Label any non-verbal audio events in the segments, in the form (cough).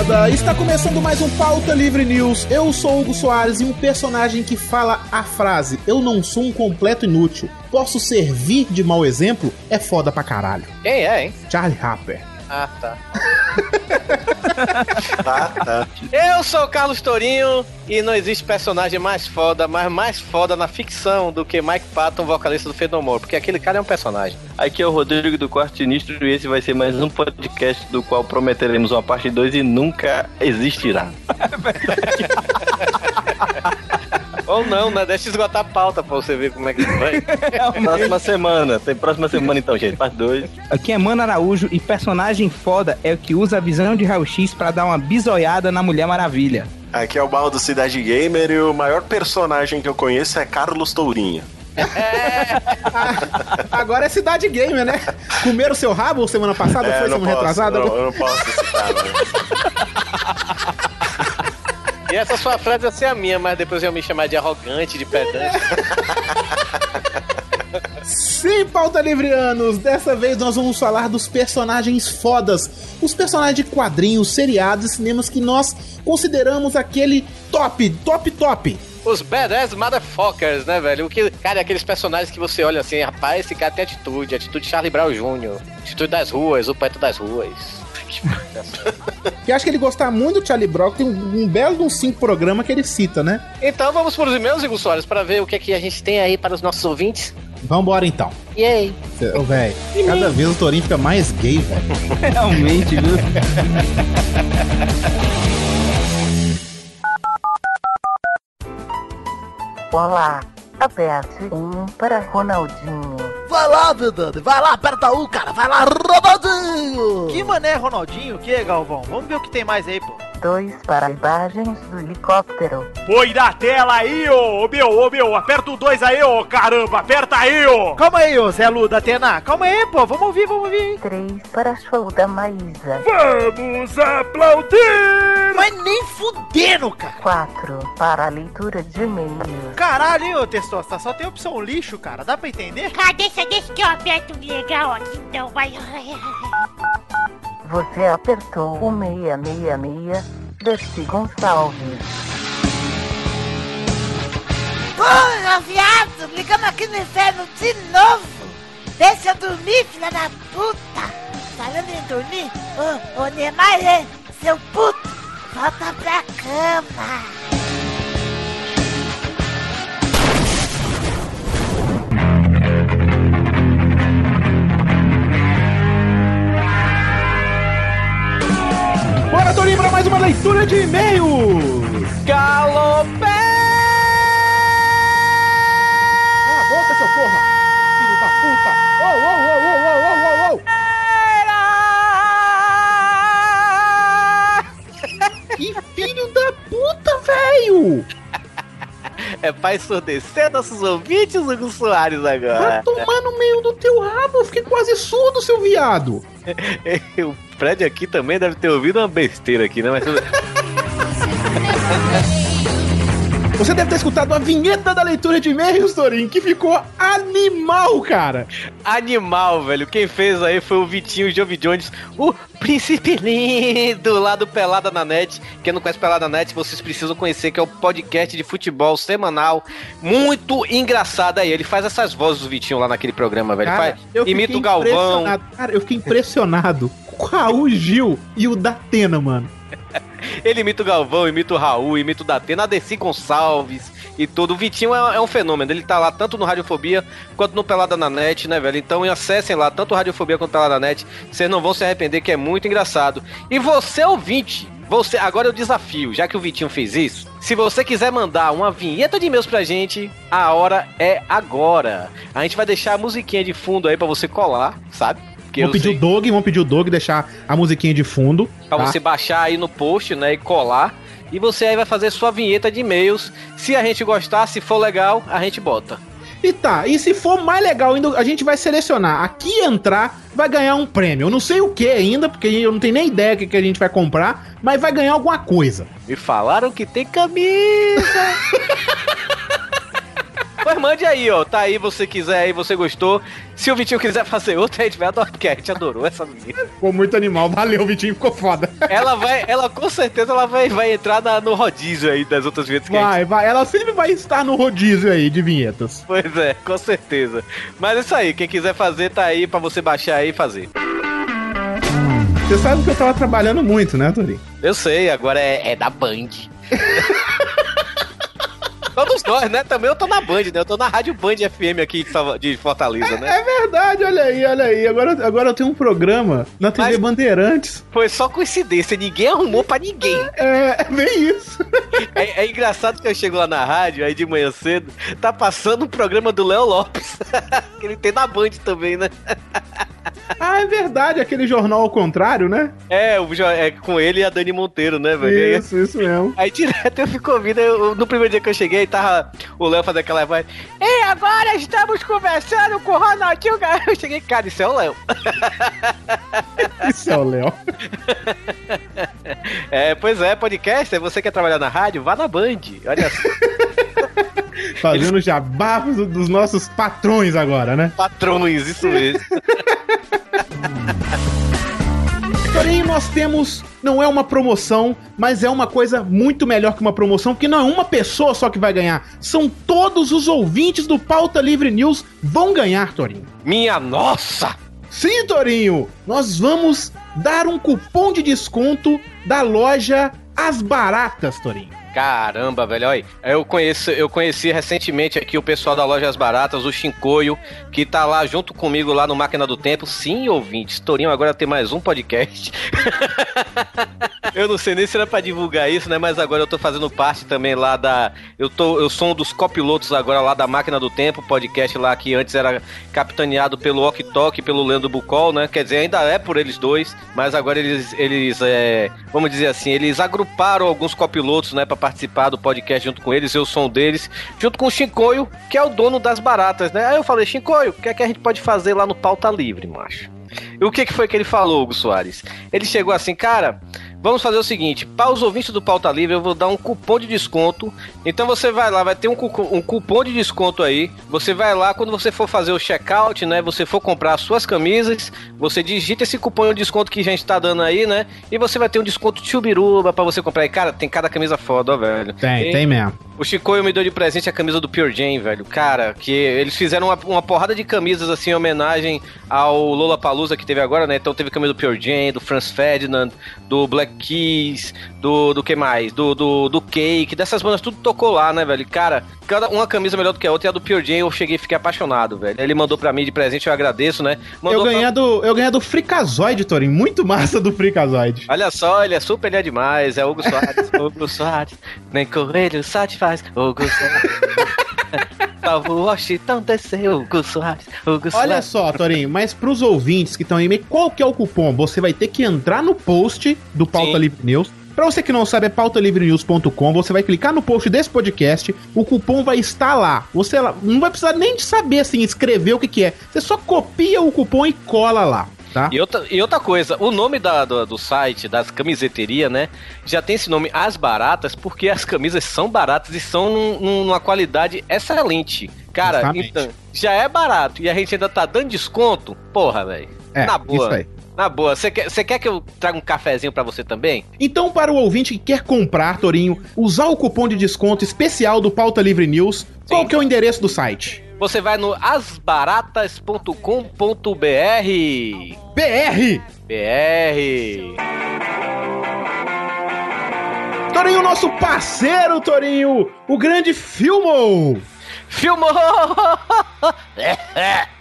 moçada! Está começando mais um Pauta Livre News. Eu sou Hugo Soares e um personagem que fala a frase Eu não sou um completo inútil. Posso servir de mau exemplo? É foda pra caralho. Quem é, hein? Charlie Harper. Ah, tá. tá, (laughs) tá. Eu sou o Carlos Tourinho e não existe personagem mais foda, mas mais foda na ficção do que Mike Patton, vocalista do Fenomore, porque aquele cara é um personagem. Aqui é o Rodrigo do Quarto Sinistro e esse vai ser mais um podcast do qual prometeremos uma parte 2 e nunca existirá. É (laughs) verdade. Ou não, né? Deixa esgotar a pauta pra você ver como é que vai. (laughs) próxima semana. Tem próxima semana então, gente. Parte 2. Aqui é Mano Araújo e personagem foda é o que usa a visão de raio-x pra dar uma bisoiada na Mulher Maravilha. Aqui é o Mal do Cidade Gamer e o maior personagem que eu conheço é Carlos Tourinho. É. (laughs) Agora é Cidade Gamer, né? Comeram seu rabo semana passada? É, foi semana retrasada? Não, eu não posso citar, né? (laughs) E essa sua frase ia ser a minha, mas depois eu me chamar de arrogante, de pedante. Sim, pauta livrianos! Dessa vez nós vamos falar dos personagens fodas, os personagens de quadrinhos, seriados e cinemas que nós consideramos aquele top, top, top. Os badass motherfuckers, né, velho? O que, cara, aqueles personagens que você olha assim, rapaz, esse cara tem atitude, atitude Charlie Brown Jr., atitude das ruas, o poeta das ruas. Que (laughs) acho que ele gosta muito do Charlie Brown, tem um, um belo de um cinco programa que ele cita, né? Então vamos para os e-mails, Igor Soares, para ver o que, é que a gente tem aí para os nossos ouvintes. Vambora então. E aí? Ô, velho, cada vez o Torinho fica mais gay, velho. (laughs) Realmente, viu? Olá, aperte um para Ronaldinho. Vai lá, Vidani, vai lá, aperta um, cara, vai lá, Ronaldinho! Que mané, Ronaldinho? O que, Galvão? Vamos ver o que tem mais aí, pô. Dois para imagens do helicóptero. Põe na tela aí, ô, ô meu, ô meu, aperta o dois aí, ô, caramba, aperta aí, ô! Calma aí, ô Zé Lu da Atena, calma aí, pô, vamos ouvir, vamos ouvir. Três para show da Maísa. Vamos aplaudir! Mas nem fudendo, cara! Quatro para a leitura de e-mails. Caralho, hein, ô Testosta, só tem opção lixo, cara, dá pra entender? Ah, deixa, deixa que eu aperto legal aqui, então, vai. (laughs) Você apertou o 666 Desi Gonçalves. Porra, viado! Ligamos aqui no inferno de novo! Deixa eu dormir, filha da puta! Falando em dormir, ô, ô Neymar, seu puto, volta pra cama! Bora, Torinho, para mais uma leitura de e-mails! Galopé! Cala a boca, seu porra! Filho da puta! Ô, ô, ô, ô, ô, ô, ô, ô! Que filho da puta, velho! (laughs) É pra ensurdecer nossos ouvintes, Hugo Soares, agora. Vai tomar no meio do teu rabo, eu fiquei quase surdo, seu viado! (laughs) o Fred aqui também deve ter ouvido uma besteira aqui, né? Mas... (laughs) Você deve ter escutado a vinheta da leitura de e-mails, Torin, que ficou animal, cara. Animal, velho. Quem fez aí foi o Vitinho Jovi Jones, o príncipe lindo lá do Pelada na Net. Quem não conhece Pelada na Net, vocês precisam conhecer, que é o podcast de futebol semanal. Muito engraçado aí. Ele faz essas vozes do Vitinho lá naquele programa, velho. Cara, faz, imita o Galvão. Cara, eu fiquei impressionado com o Raul Gil e o Datena, mano. Ele imita o Galvão, imita o Raul, imita o Datena, a Desi Gonçalves e tudo. O Vitinho é, é, um fenômeno. Ele tá lá tanto no Radiofobia quanto no Pelada na Net, né, velho? Então acessem lá, tanto Radiofobia quanto Pelada na Net. Vocês não vão se arrepender, que é muito engraçado. E você, ouvinte, você, agora eu desafio, já que o Vitinho fez isso. Se você quiser mandar uma vinheta de e-mails pra gente, a hora é agora. A gente vai deixar a musiquinha de fundo aí para você colar, sabe? Vamos pedir sei. o Dog, vamos pedir o Dog deixar a musiquinha de fundo. Pra tá? você baixar aí no post, né, e colar. E você aí vai fazer sua vinheta de e-mails. Se a gente gostar, se for legal, a gente bota. E tá, e se for mais legal ainda, a gente vai selecionar. Aqui entrar, vai ganhar um prêmio. Eu não sei o que ainda, porque eu não tenho nem ideia do que a gente vai comprar, mas vai ganhar alguma coisa. Me falaram que tem camisa. (laughs) Pois mande aí, ó. Tá aí, você quiser aí, você gostou. Se o Vitinho quiser fazer outro, a gente vai adorar, porque a gente adorou essa menina. Ficou muito animal. Valeu, Vitinho. Ficou foda. Ela vai, ela com certeza ela vai, vai entrar na- no rodízio aí das outras vezes que a gente Vai. Ela sempre vai estar no rodízio aí de vinhetas. Pois é, com certeza. Mas é isso aí, quem quiser fazer, tá aí pra você baixar aí e fazer. Você sabe que eu tava trabalhando muito, né, Torinho? Eu sei, agora é, é da Band. (laughs) Todos nós, né? Também eu tô na Band, né? Eu tô na Rádio Band FM aqui de Fortaleza, né? É verdade, olha aí, olha aí. Agora, agora eu tenho um programa na TV Mas- Bandeirantes. Foi só coincidência, ninguém arrumou pra ninguém. É, é bem isso. É, é engraçado que eu chego lá na rádio, aí de manhã cedo, tá passando o programa do Léo Lopes. (laughs) que ele tem na Band também, né? Ah, é verdade, aquele jornal ao contrário, né? É, o é com ele e a Dani Monteiro, né, velho? Isso, isso mesmo. Aí direto eu fico ouvindo, eu- no primeiro dia que eu cheguei, tava o Léo fazendo aquela voz. E agora estamos conversando com o Ronaldinho Gaúcho. Eu cheguei, cara, isso é o Léo. (laughs) Isso é o Léo. (laughs) É, pois é, podcast, você quer trabalhar na rádio? Vá na Band. Olha só, (laughs) Fazendo jabá dos dos nossos patrões agora, né? patrões, isso mesmo. Porém, nós temos. Não é uma promoção, mas é uma coisa muito melhor que uma promoção, porque não é uma pessoa só que vai ganhar. São todos os ouvintes do Pauta Livre News vão ganhar, Torinho. Minha nossa! Sim, Torinho! Nós vamos dar um cupom de desconto da loja As Baratas, Torinho. Caramba, velho, olha, eu conheço, eu conheci recentemente aqui o pessoal da Lojas Baratas, o Shinkoio, que tá lá junto comigo lá no Máquina do Tempo. Sim, ouvintes, Torinho agora tem mais um podcast. (laughs) eu não sei nem se era pra divulgar isso, né, mas agora eu tô fazendo parte também lá da, eu tô, eu sou um dos copilotos agora lá da Máquina do Tempo, podcast lá que antes era capitaneado pelo Ok Tok, pelo Leandro Bucol, né? Quer dizer, ainda é por eles dois, mas agora eles eles é, vamos dizer assim, eles agruparam alguns copilotos, né, para participar do podcast junto com eles, eu sou um deles, junto com o Shinkoio, que é o dono das baratas, né? Aí eu falei, Shinkoio, o que é que a gente pode fazer lá no Pauta Livre, macho? E o que, que foi que ele falou, Hugo Soares? Ele chegou assim, cara, vamos fazer o seguinte: para os ouvintes do Pauta Livre, eu vou dar um cupom de desconto. Então você vai lá, vai ter um, cu- um cupom de desconto aí. Você vai lá, quando você for fazer o checkout, né? Você for comprar as suas camisas, você digita esse cupom de desconto que a gente tá dando aí, né? E você vai ter um desconto chubiruba pra você comprar. E cara, tem cada camisa foda, ó, velho. Tem, tem mesmo. O Chicoio me deu de presente a camisa do Pure Jam, velho. Cara, que eles fizeram uma, uma porrada de camisas assim em homenagem ao Lola Palusa que teve agora, né? Então teve camisa do Pure Jam, do Franz Ferdinand, do Black Keys, do do que mais? Do, do, do Cake, dessas bandas tudo tocou lá, né, velho? Cara, cada uma camisa melhor do que a outra e a do Pure Jam eu cheguei e fiquei apaixonado, velho. Ele mandou pra mim de presente, eu agradeço, né? Mandou Eu pra- ganhei, do, eu ganhei do Fricazoide, Torinho. Muito massa do Fricazoide. Olha só, ele é super, ele é demais. É Hugo Soares, (laughs) Hugo Soares. Nem coelho satisfaz, Hugo Soares. Salvo (laughs) Washington desceu, Hugo Soares, Hugo Soares. Olha só, Torinho, mas pros ouvintes que estão aí, qual que é o cupom? Você vai ter que entrar no post do Pauta Sim. Livre News. Pra você que não sabe, é pautalivrenews.com. Você vai clicar no post desse podcast, o cupom vai estar lá. Você não vai precisar nem de saber assim, escrever o que, que é. Você só copia o cupom e cola lá, tá? E outra, e outra coisa, o nome da, do, do site, das camiseterias, né? Já tem esse nome As Baratas, porque as camisas são baratas e são num- num- numa qualidade excelente. Cara, Justamente. então, já é barato e a gente ainda tá dando desconto. Porra, velho. É, Na boa. isso aí. Na boa. Você quer, quer que eu traga um cafezinho pra você também? Então, para o ouvinte que quer comprar, Torinho, usar o cupom de desconto especial do Pauta Livre News, qual que é o endereço do site? Você vai no asbaratas.com.br. BR! BR. Torinho, nosso parceiro, Torinho, o grande Filmo! Filmou! (laughs)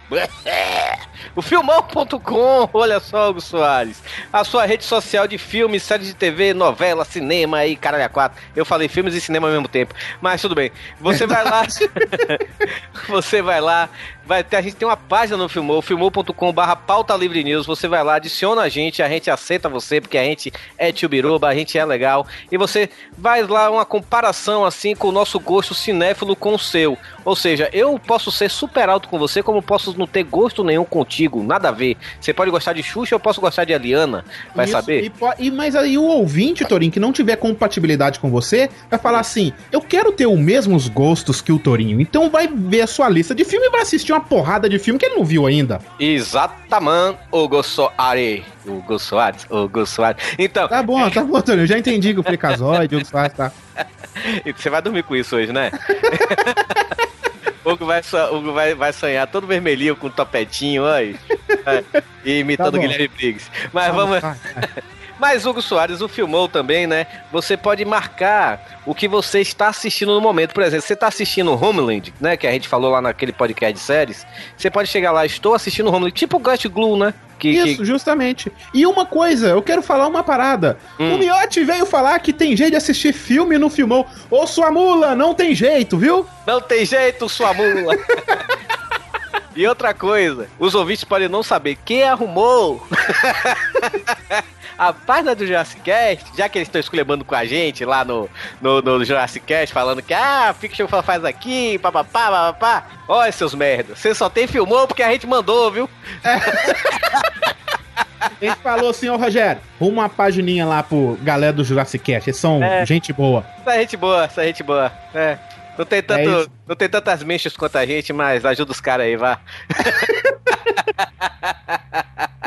(laughs) O filmão.com, olha só, Hugo Soares. A sua rede social de filmes, séries de TV, novela, cinema e caralho a quatro. Eu falei filmes e cinema ao mesmo tempo. Mas tudo bem. Você vai lá. (laughs) (laughs) você vai lá. Vai ter, a gente tem uma página no Filmou, filmou.com barra pauta livre news. Você vai lá, adiciona a gente, a gente aceita você, porque a gente é tchubiruba, a gente é legal. E você vai lá uma comparação assim com o nosso gosto cinéfilo com o seu. Ou seja, eu posso ser super alto com você, como posso não ter gosto nenhum contigo. nada a ver. Você pode gostar de Xuxa, eu posso gostar de Eliana. Vai Isso, saber? E, e- mas aí o ouvinte, Torinho, que não tiver compatibilidade com você, vai falar assim: eu quero ter os mesmos gostos que o Torinho. Então vai ver a sua lista de filme e vai assistir uma porrada de filme que ele não viu ainda. Exatamente, Hugo Soares. Hugo Soares, Hugo Soares. Então, Tá bom, tá bom, Torinho. Já entendi que o Freakazoid, o Soares, tá. (laughs) você vai dormir com isso hoje, né? (laughs) Hugo vai, Hugo vai, vai sonhar todo vermelhinho com topetinho, olha. (laughs) É, e imitando Tá bom. Guilherme Briggs. Mas vamos. Vai, vai. Mas Hugo Soares o filmou também, né? Você pode marcar o que você está assistindo no momento. Por exemplo, você está assistindo Homeland, né? Que a gente falou lá naquele podcast de séries. Você pode chegar lá, estou assistindo Homeland, tipo o Ghost Glue, né? Que, Isso, que- justamente. E uma coisa, eu quero falar uma parada. Hum. O Miotti veio falar que tem jeito de assistir filme no filmou. Ô, sua mula, não tem jeito, viu? Não tem jeito, sua mula. (laughs) E outra coisa, os ouvintes podem não saber quem arrumou (laughs) a página do Jurassic Cast, já que eles estão esculhambando com a gente lá no, no, no Jurassic Cast, falando que, ah, Fiction faz aqui, papapá, papapá. Olha, seus merda, você só tem filmou porque a gente mandou, viu? (laughs) A gente falou assim, ô Rogério, arruma uma pagininha lá pro galera do Jurassic Cast. Eles são É. gente boa. Essa gente boa, essa gente boa. É. Não tem, tanto, É não tem tantas mechas quanto a gente, mas ajuda os caras aí, vá. (laughs)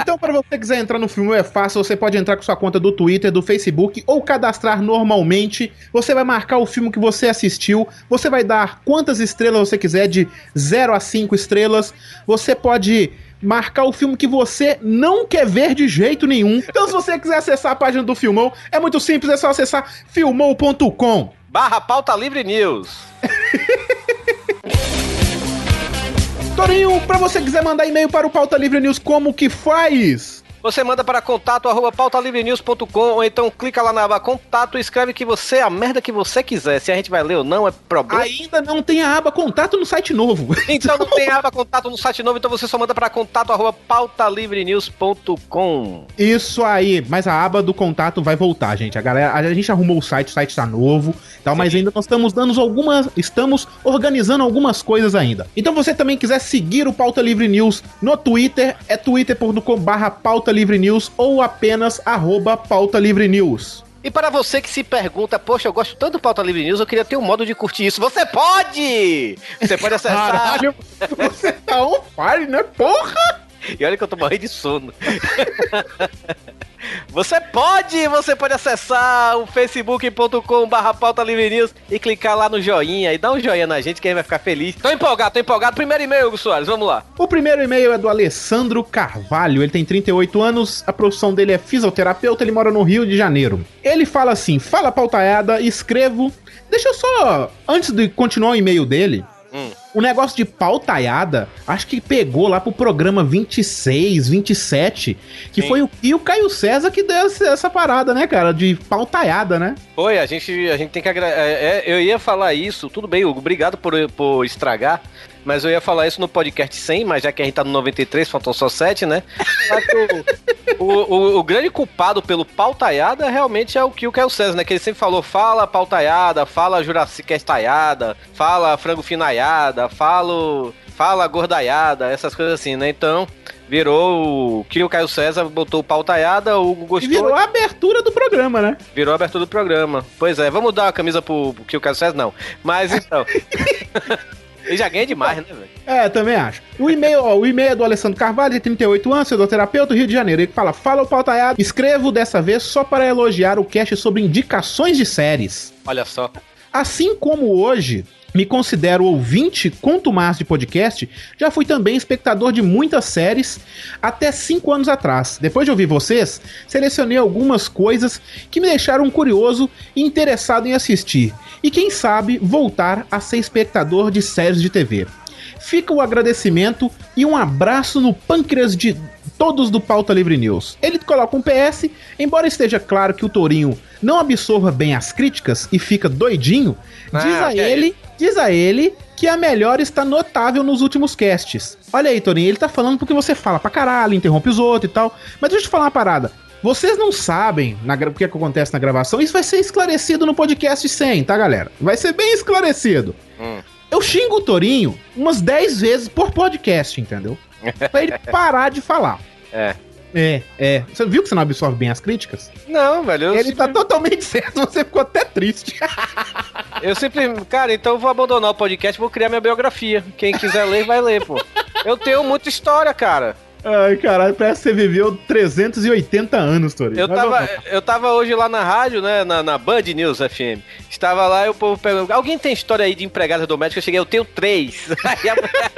Então, para você que quiser entrar no filme é fácil, você pode entrar com sua conta do Twitter, do Facebook ou cadastrar normalmente. Você vai marcar o filme que você assistiu, você vai dar quantas estrelas você quiser, de 0 a 5 estrelas. Você pode marcar o filme que você não quer ver de jeito nenhum. Então, se você quiser acessar a página do Filmou, é muito simples, é só acessar filmou.com. Barra Pauta Livre News. Torinho, pra você quiser mandar e-mail para o Pauta Livre News, como que faz? Você manda para contato arroba pautalivrenews.com ou então clica lá na aba contato e escreve que você, a merda que você quiser. Se a gente vai ler ou não, é problema. Ainda não tem a aba contato no site novo. (laughs) Então não tem aba contato no site novo, então você só manda para contato arroba pautalivrenews.com. Isso aí, mas a aba do contato vai voltar, gente. A galera, a gente arrumou o site, o site tá novo, tal, mas ainda nós estamos dando algumas, estamos organizando algumas coisas ainda. Então você também quiser seguir o Pauta Livre News no Twitter, é twitter.com/pauta livre news ou apenas arroba pauta livre news. E para você que se pergunta, poxa, eu gosto tanto do Pauta Livre News, eu queria ter um modo de curtir isso. Você pode! Você pode acessar. Caralho, você tá on fire, né? Porra! E olha que eu tô morrendo de sono. (laughs) Você pode, você pode acessar o facebook.com barra pauta livre news e clicar lá no joinha e dar um joinha na gente que a gente vai ficar feliz. Tô empolgado, tô empolgado. Primeiro e-mail, Hugo Soares, vamos lá. O primeiro e-mail é do Alessandro Carvalho. Ele tem 38 anos, a profissão dele é fisioterapeuta, ele mora no Rio de Janeiro. Ele fala assim: Fala pautaiada, escrevo. Deixa eu só, antes de continuar o e-mail dele, Hum. O negócio de pautaiada, acho que pegou lá pro programa 26, 27, que Sim. foi o, e o Caio César que deu essa, essa parada, né, cara, de pautaiada, né? Foi, a gente, a gente tem que agra- é, é, Eu ia falar isso, tudo bem, Hugo, obrigado por, por estragar. Mas eu ia falar isso no podcast 100, mas já que a gente tá no 93, faltam só 7, né? O, o, o- grande culpado pelo pautaiada realmente é o que o Caio César, né? Que ele sempre falou: fala pautaiada, fala Jurassic estaiada, fala frango finaiada, fala, fala gordaiada, essas coisas assim, né? Então, virou o que o Caio César botou o pautaiada, o Hugo E gostou. virou a abertura do programa, né? Virou a abertura do programa. Pois é, vamos dar uma camisa pro, pro que o Caio César? Não. Mas então. (laughs) Ele já ganha demais, né, velho? É, também acho. O e-mail, ó, o e-mail é do Alessandro Carvalho, de 38 anos, fisioterapeuta, Rio de Janeiro. Ele fala: Fala o pautaiado, escrevo dessa vez só para elogiar o cast sobre indicações de séries. Olha só. Assim como hoje me considero ouvinte contumaz de podcast, já fui também espectador de muitas séries até 5 anos atrás. Depois de ouvir vocês, selecionei algumas coisas que me deixaram curioso e interessado em assistir. E quem sabe voltar a ser espectador de séries de TV. Fica o agradecimento e um abraço no pâncreas de todos do Pauta Livre News. Ele coloca um PS, embora esteja claro que o Tourinho não absorva bem as críticas e fica doidinho, diz Ah, a que é ele, diz a ele que a melhor está notável nos últimos casts. Olha aí, Tourinho, ele tá falando porque você fala pra caralho, interrompe os outros e tal. Mas deixa eu te falar uma parada. Vocês não sabem na o que, é que acontece na gravação, isso vai ser esclarecido no podcast 100, tá, galera? Vai ser bem esclarecido. Hum. Eu xingo o Torinho umas 10 vezes por podcast, entendeu? (laughs) Pra ele parar de falar. É. É, é. Você viu que você não absorve bem as críticas? Não, velho. Ele sempre, tá totalmente (laughs) certo, você ficou até triste. (laughs) eu sempre. Cara, então eu vou abandonar o podcast vou criar minha biografia. Quem quiser ler, vai ler, pô. Eu tenho muita história, cara. Ai, caralho, parece que você viveu 380 anos, Torinho. Eu Mas tava, eu tava hoje lá na rádio, né? Na, na Band News FM. Estava lá e o povo perguntou: alguém tem história aí de empregada doméstica? Eu cheguei, eu tenho três. (laughs) Aí amanhã,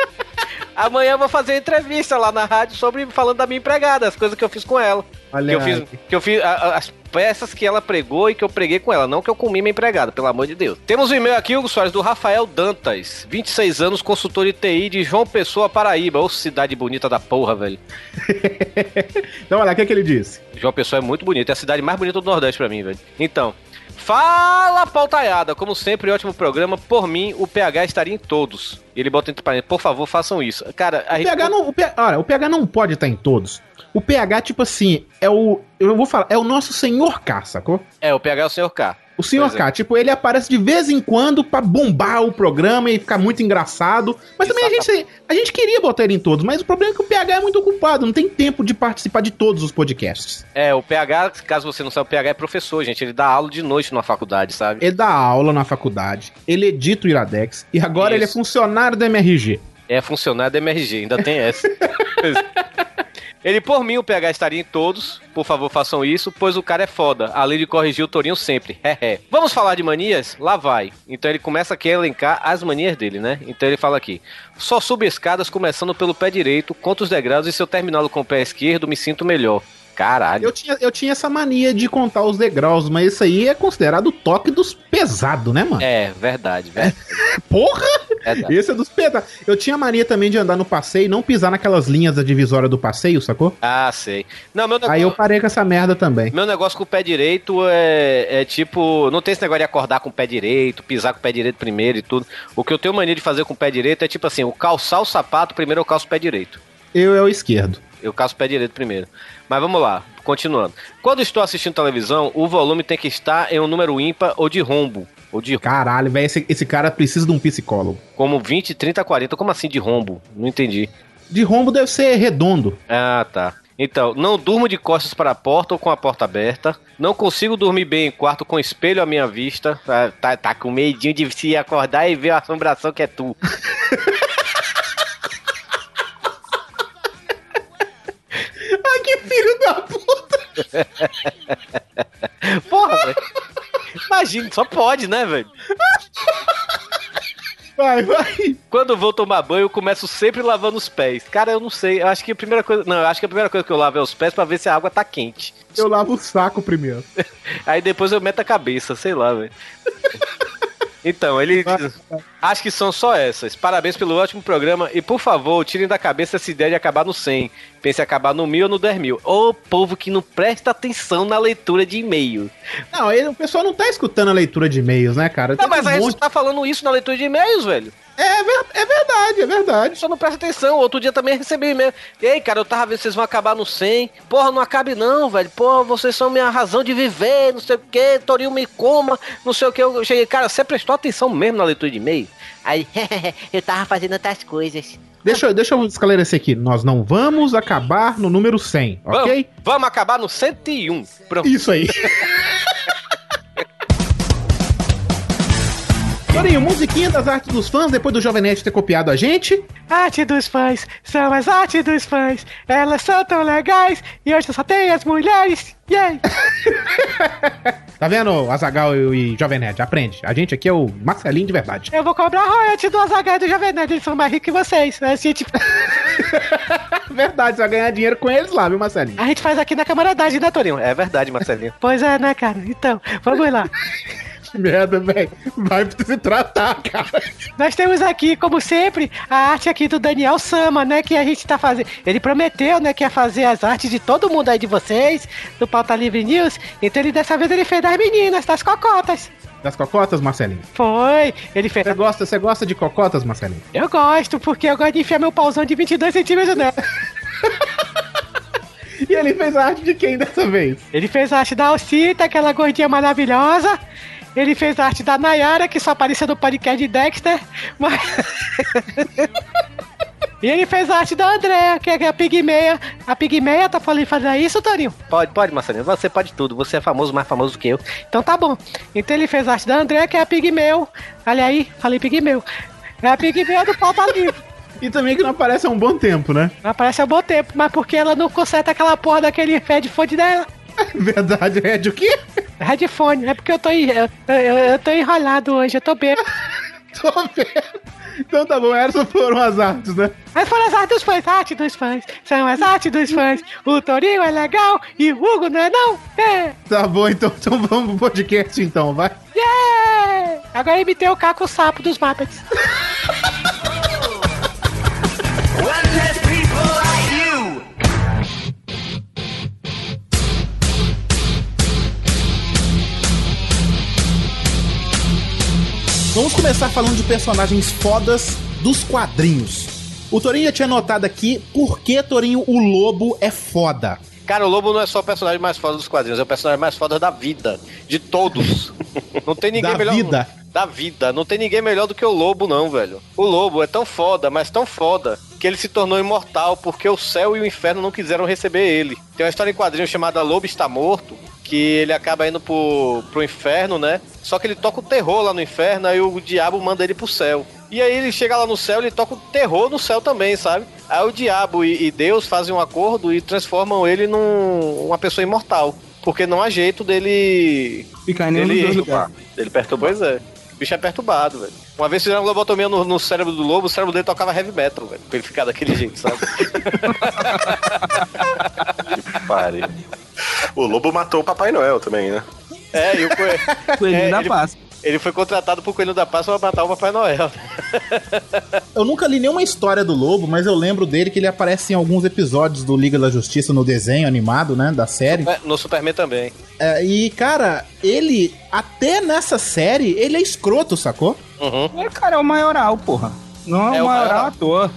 amanhã eu vou fazer entrevista lá na rádio sobre falando da minha empregada, as coisas que eu fiz com ela. Olha que eu fiz, que eu fiz a- a- as peças que ela pregou e que eu preguei com ela, não que eu comi minha empregada, pelo amor de Deus. Temos um e-mail aqui, Hugo Soares, do Rafael Dantas, 26 anos, consultor de TI de João Pessoa, Paraíba. Ô, cidade bonita da porra, velho. (laughs) Então, olha lá, o que, é que ele disse? João Pessoa é muito bonito, é a cidade mais bonita do Nordeste pra mim, velho. Então, fala pautaiada, como sempre, ótimo programa. Por mim, o PH estaria em todos. Ele bota entre parênteses, por favor, façam isso. Cara, a O PH não, o PH, olha, o PH não pode estar em todos. O PH, tipo assim, é o. Eu vou falar, é o nosso senhor K, sacou? É, o PH é o senhor K. O senhor Pois é. K, tipo, ele aparece de vez em quando pra bombar o programa e ficar muito engraçado. Mas também a gente, a gente queria botar ele em todos, mas o problema é que o PH é muito ocupado, não tem tempo de participar de todos os podcasts. É, o PH, caso você não saiba, o PH é professor, gente. Ele dá aula de noite numa faculdade, sabe? Ele dá aula na faculdade, ele edita o Iradex e agora ele é Isso. funcionário da MRG. É funcionário da MRG, ainda tem essa. (laughs) (laughs) Ele, por mim, o PH estaria em todos. Por favor, façam isso, pois o cara é foda. Além de corrigir o Torinho sempre. (laughs) Vamos falar de manias? Lá vai. Então ele começa aqui a elencar as manias dele, né? Então ele fala aqui. Só subo escadas começando pelo pé direito, conto os degraus e se eu terminá-lo com o pé esquerdo, me sinto melhor. Caralho. Eu tinha, eu tinha essa mania de contar os degraus, mas isso aí é considerado o toque dos pesados, né, mano? É, verdade, verdade. (laughs) Porra! verdade. Esse é dos pesados. Eu tinha mania também de andar no passeio e não pisar naquelas linhas da divisória do passeio, sacou? Ah, sei. Não, meu negócio... Aí eu parei com essa merda também. Meu negócio com o pé direito é, é tipo. Não tem esse negócio de acordar com o pé direito, pisar com o pé direito primeiro e tudo. O que eu tenho mania de fazer com o pé direito é tipo assim: o calçar o sapato, primeiro eu calço o pé direito. Eu é o esquerdo. Eu calço o pé direito primeiro. Mas vamos lá, continuando. Quando estou assistindo televisão, o volume tem que estar em um número ímpar ou de rombo. Ou de Caralho, velho, esse, esse cara precisa de um psicólogo. como 20, 30, 40. Como assim de rombo? Não entendi. De rombo deve ser redondo. Ah, tá. Então, não durmo de costas para a porta ou com a porta aberta. Não consigo dormir bem em quarto com espelho à minha vista. Ah, Tá, tá com medinho de se acordar e ver a assombração que é tu. (laughs) que (laughs) filho da puta! Porra, velho. Imagina, só pode, né, velho? Vai, vai. Quando eu vou tomar banho, eu começo sempre lavando os pés. Cara, eu não sei. Eu acho que a primeira coisa. Não, eu acho que a primeira coisa que eu lavo é os pés pra ver se a água tá quente. Eu lavo o saco primeiro. (laughs) Aí depois eu meto a cabeça, sei lá, velho. Então, ele. Acho que são só essas. Parabéns pelo ótimo programa. E por favor, tirem da cabeça essa ideia de acabar no 100. Pense em acabar no mil ou no 10 mil. Ô povo que não presta atenção na leitura de e-mail. Não, ele, o pessoal não tá escutando a leitura de e-mails, né, cara? Não, Tem mas um a gente monte- tá falando isso na leitura de e-mails, velho. É, ver- é verdade, é verdade. Só não presta atenção. Outro dia também recebi e-mail. Ei, cara, eu tava vendo que vocês vão acabar no 100. Porra, não acabe não, velho. Porra, vocês são minha razão de viver, não sei o que. Torinho me coma, não sei o que. Eu cheguei, cara, você prestou atenção mesmo na leitura de e-mail? Aí, (laughs) eu tava fazendo outras coisas. Deixa, eu- deixa eu esclarecer aqui. Nós não vamos acabar no número 100, ok? Vamos, vamos acabar no 101. Pronto. Isso aí. (laughs) Torinho, musiquinha das artes dos fãs, depois do Jovem Nerd ter copiado a gente. Arte dos fãs, são as artes dos fãs. Elas são tão legais e hoje só tem as mulheres. Yay! (laughs) Tá vendo, Azagal e Jovem Nerd? Aprende. A gente aqui é o Marcelinho de verdade. Eu vou cobrar royalty do Azaghal e do Jovem Nerd, eles são mais ricos que vocês. A (laughs) gente, Verdade, você vai ganhar dinheiro com eles lá, viu, Marcelinho? a gente faz aqui na camaradagem, né, Torinho? É verdade, Marcelinho. Pois é, né, cara? Então, vamos lá. (laughs) Que merda, velho. Vai se tratar, cara. Nós temos aqui, como sempre, a arte aqui do Daniel Sama, né? Que a gente tá fazendo. Ele prometeu, né, que ia fazer as artes de todo mundo aí de vocês, do Pauta Livre News. Então ele dessa vez ele fez das meninas, das cocotas. Das cocotas, Marcelinho? Foi, ele fez. Você gosta, você gosta de cocotas, Marcelinho? Eu gosto, porque eu gosto de enfiar meu pauzão de 22 centímetros nela. (laughs) E ele fez a arte de quem dessa vez? Ele fez a arte da Alcita, aquela gordinha maravilhosa. Ele fez a arte da Nayara, que só apareceu no podcast de Dexter, mas. E ele fez a arte da Andrea, que é a Pigmeia. A Pigmeia tá falando em fazer isso, Torinho? Pode, pode, Marcelinho. Você pode tudo. Você é famoso, mais famoso que eu. Então tá bom. Então ele fez a arte da Andrea, que é a Pigmeu. Olha aí, falei Pigmeu. É a Pigmeu do Pauta Livre. E também que não aparece há um bom tempo, né? Não aparece há um bom tempo, mas porque ela não conserta aquela porra daquele headphone dela. (laughs) Verdade, Red, o quê? É porque eu tô, eu, eu, eu tô enrolado hoje, eu tô bem. (laughs) Tô vendo. Então tá bom, essas foram as artes, né? Mas foram as artes dos fãs, arte dos fãs. São as artes dos fãs. O Torinho é legal e o Hugo não é não? É! Tá bom, então, então vamos pro podcast então, vai. Yeah! Agora imitei o Caco Sapo dos Muppets. (laughs) Vamos começar falando de personagens fodas dos quadrinhos. O Torinho já tinha notado aqui por que, Torinho, o lobo é foda. Cara, o Lobo não é só o personagem mais foda dos quadrinhos, é o personagem mais foda da vida. De todos. (laughs) Não tem ninguém Da melhor. vida? Da vida. Não tem ninguém melhor do que o Lobo, não, velho. O Lobo é tão foda, mas tão foda, que ele se tornou imortal porque o céu e o inferno não quiseram receber ele. Tem uma história em quadrinhos chamada Lobo Está Morto, que ele acaba indo pro, pro inferno, né? Só que ele toca o terror lá no inferno, aí o diabo manda ele pro céu. E aí ele chega lá no céu, ele toca o terror no céu também, sabe? Aí o diabo e, e Deus fazem um acordo e transformam ele num uma pessoa imortal. Porque não há jeito dele. Ficar em nenhum dos dois Ele, lugares. ele perturbou, pois é. O bicho é perturbado, velho. Uma vez fizeram uma lobotomia no, no cérebro do lobo, o cérebro dele tocava heavy metal, velho. Pra ele ficar daquele jeito, sabe? (laughs) Pare. O lobo matou o Papai Noel também, né? É, e o coelho. Coelhinho da ele, Páscoa. Ele foi contratado pro Coelho da Páscoa pra matar o Papai Noel. (laughs) Eu nunca li nenhuma história do lobo, mas eu lembro dele que ele aparece em alguns episódios do Liga da Justiça no desenho animado, né? Da série. No Superman também. É, e, cara, ele, até nessa série, ele é escroto, sacou? Uhum. É, cara, é o maioral, porra. Não é, É o maioral maioral. à toa.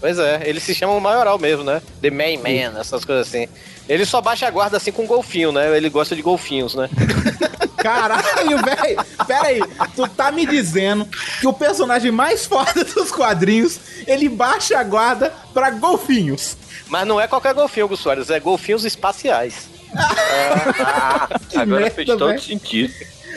Pois é, ele se chama o maioral mesmo, né? The Main Man, essas coisas assim. Ele só baixa a guarda assim com golfinho, né? Ele gosta de golfinhos, né? (laughs) Caralho, velho. Pera aí. Tu tá me dizendo que o personagem mais foda dos quadrinhos, ele baixa a guarda pra golfinhos. Mas não é qualquer golfinho, Hugo Soares, é golfinhos espaciais. Agora merda, fez todo velho. sentido.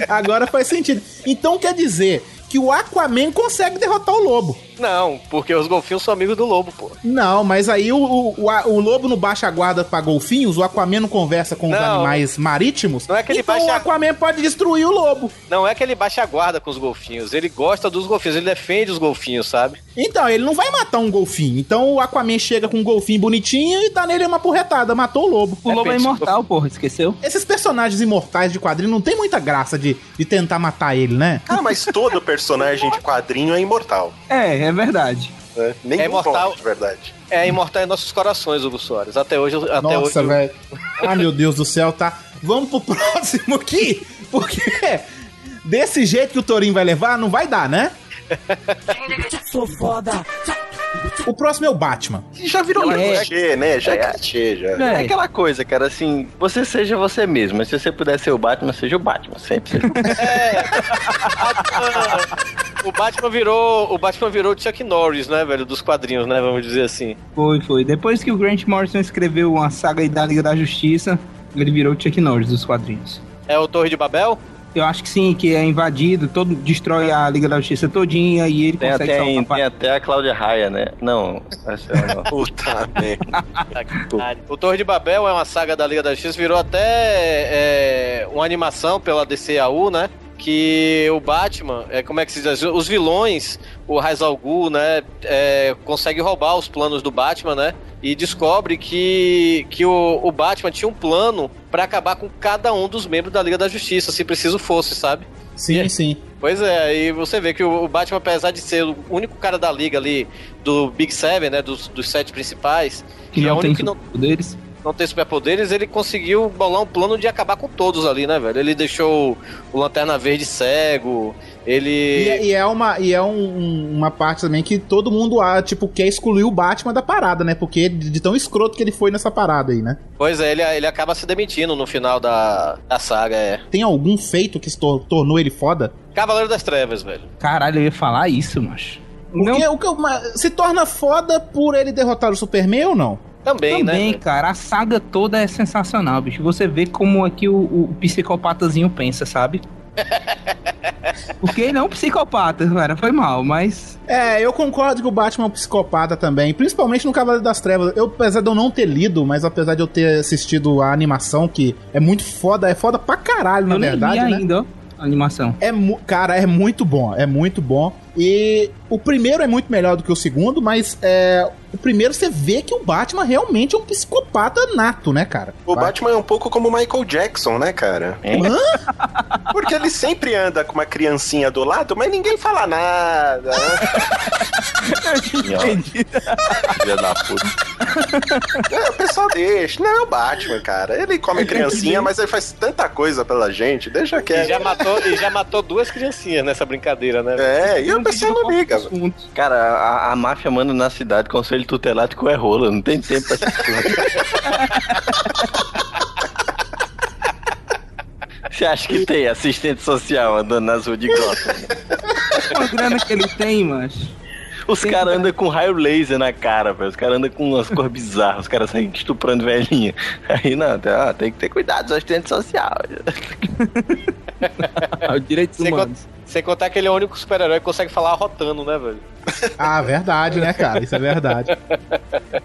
Agora faz sentido. Então quer dizer que o Aquaman consegue derrotar o lobo. Não, porque os golfinhos são amigos do lobo, pô. Não, mas aí o, o, o, o lobo não baixa a guarda pra golfinhos, o Aquaman não conversa com os Não. animais marítimos. Não é que ele então baixa o Aquaman pode destruir o lobo. Não é que ele baixa a guarda com os golfinhos, ele gosta dos golfinhos, ele defende os golfinhos, sabe? Então, ele não vai matar um golfinho. Então o Aquaman chega com um golfinho bonitinho e dá nele uma porretada, matou o lobo. O lobo é imortal, porra, esqueceu? Esses personagens imortais de quadrinho não tem muita graça de, de tentar matar ele, né? Ah, mas todo personagem de quadrinho é imortal. É, é verdade. Né? Nenhum É imortal. bom, de verdade. É imortal em nossos corações, Hugo Soares. Até hoje, até Nossa, hoje. velho. Ai, meu Deus do céu, tá? Vamos pro (laughs) próximo aqui, porque desse jeito que o Torinho vai levar, não vai dar, né? (laughs) Sou foda. O próximo é o Batman. Já virou É. Clichê, né? Já é clichê, já. É aquela coisa, cara, assim, você seja você mesmo, mas se você puder ser o Batman, seja o Batman, sempre seja o Batman. (laughs) O Batman virou. O Batman virou o Chuck Norris, né, velho? Dos quadrinhos, né? Vamos dizer assim. Foi, foi. Depois que o Grant Morrison escreveu uma saga aí da Liga da Justiça, ele virou o Chuck Norris dos quadrinhos. É o Torre de Babel? Eu acho que sim, que é invadido, todo, destrói a Liga da Justiça todinha e ele Tem consegue até, salvar. tem até a Cláudia Raia, né? Não, essa é uma... (laughs) Puta merda. O Torre de Babel é uma saga da Liga da Justiça, virou até é, uma animação pela DCAU, né? Que o Batman, é, como é que se diz? Os vilões, o Ra's al Ghul, né? É, consegue roubar os planos do Batman, né? E descobre que, que o, o Batman tinha um plano pra acabar com cada um dos membros da Liga da Justiça, se preciso fosse, sabe? Sim, sim. Pois é, e você vê que o Batman, apesar de ser o único cara da liga ali, do Big Seven, né? Dos, dos sete principais, que é o único que não, poderes. Não ter superpoderes, ele conseguiu bolar um plano de acabar com todos ali, né, velho? Ele deixou o Lanterna Verde cego, ele... E, é- e é uma, e é um- um- uma parte também que todo mundo, ah, tipo, quer excluir o Batman da parada, né? Porque de, tão escroto que ele foi nessa parada aí, né? Pois é, ele, ele acaba se demitindo no final da, da saga, é. Tem algum feito que se tor- tornou ele foda? Cavaleiro das Trevas, velho. Caralho, eu ia falar isso, macho. Porque o que se torna foda por ele derrotar o Superman ou não? Também, né, Também, cara, a saga toda é sensacional, bicho. Você vê como aqui o, o psicopatazinho pensa, sabe? (laughs) Porque ele é um psicopata, cara, foi mal, mas. É, eu concordo que o Batman é um psicopata também, principalmente no Cavaleiro das Trevas. Eu, apesar de eu não ter lido, mas apesar de eu ter assistido a animação, que é muito foda, é foda pra caralho, na eu nem verdade, vi né? ainda, ó, a animação. É, cara, é muito bom, é muito bom. E o primeiro é muito melhor do que o segundo, mas é, o primeiro você vê que o Batman realmente é um psicopata nato, né, cara? O Batman é um pouco como o Michael Jackson, né, cara? Hã? (laughs) Porque ele sempre anda com uma criancinha do lado, mas ninguém fala nada. (laughs) né? Filha da puta. É, o pessoal deixa. Não, é o Batman, cara. Ele come criancinha, mas ele faz tanta coisa pela gente. Deixa E quieto. já, matou, e já matou duas criancinhas nessa brincadeira, né? É, e o não liga. velho. Cara, a, a máfia manda na cidade conselho tutelar de é rola, não tem tempo pra essas coisas. (laughs) Você acha que tem assistente social andando nas ruas de Gotham? Uma grana que ele tem, mas. Os caras andam com raio laser na cara, velho. Os caras andam com umas cores bizarras. Os caras saem estuprando velhinha. Aí não, tem, ah, tem que ter cuidado, assistente social. (laughs) Direitos Sem, humanos. con- sem contar que ele é o único super-herói que consegue falar rotando, né, velho? Ah, verdade, né, cara? Isso é verdade.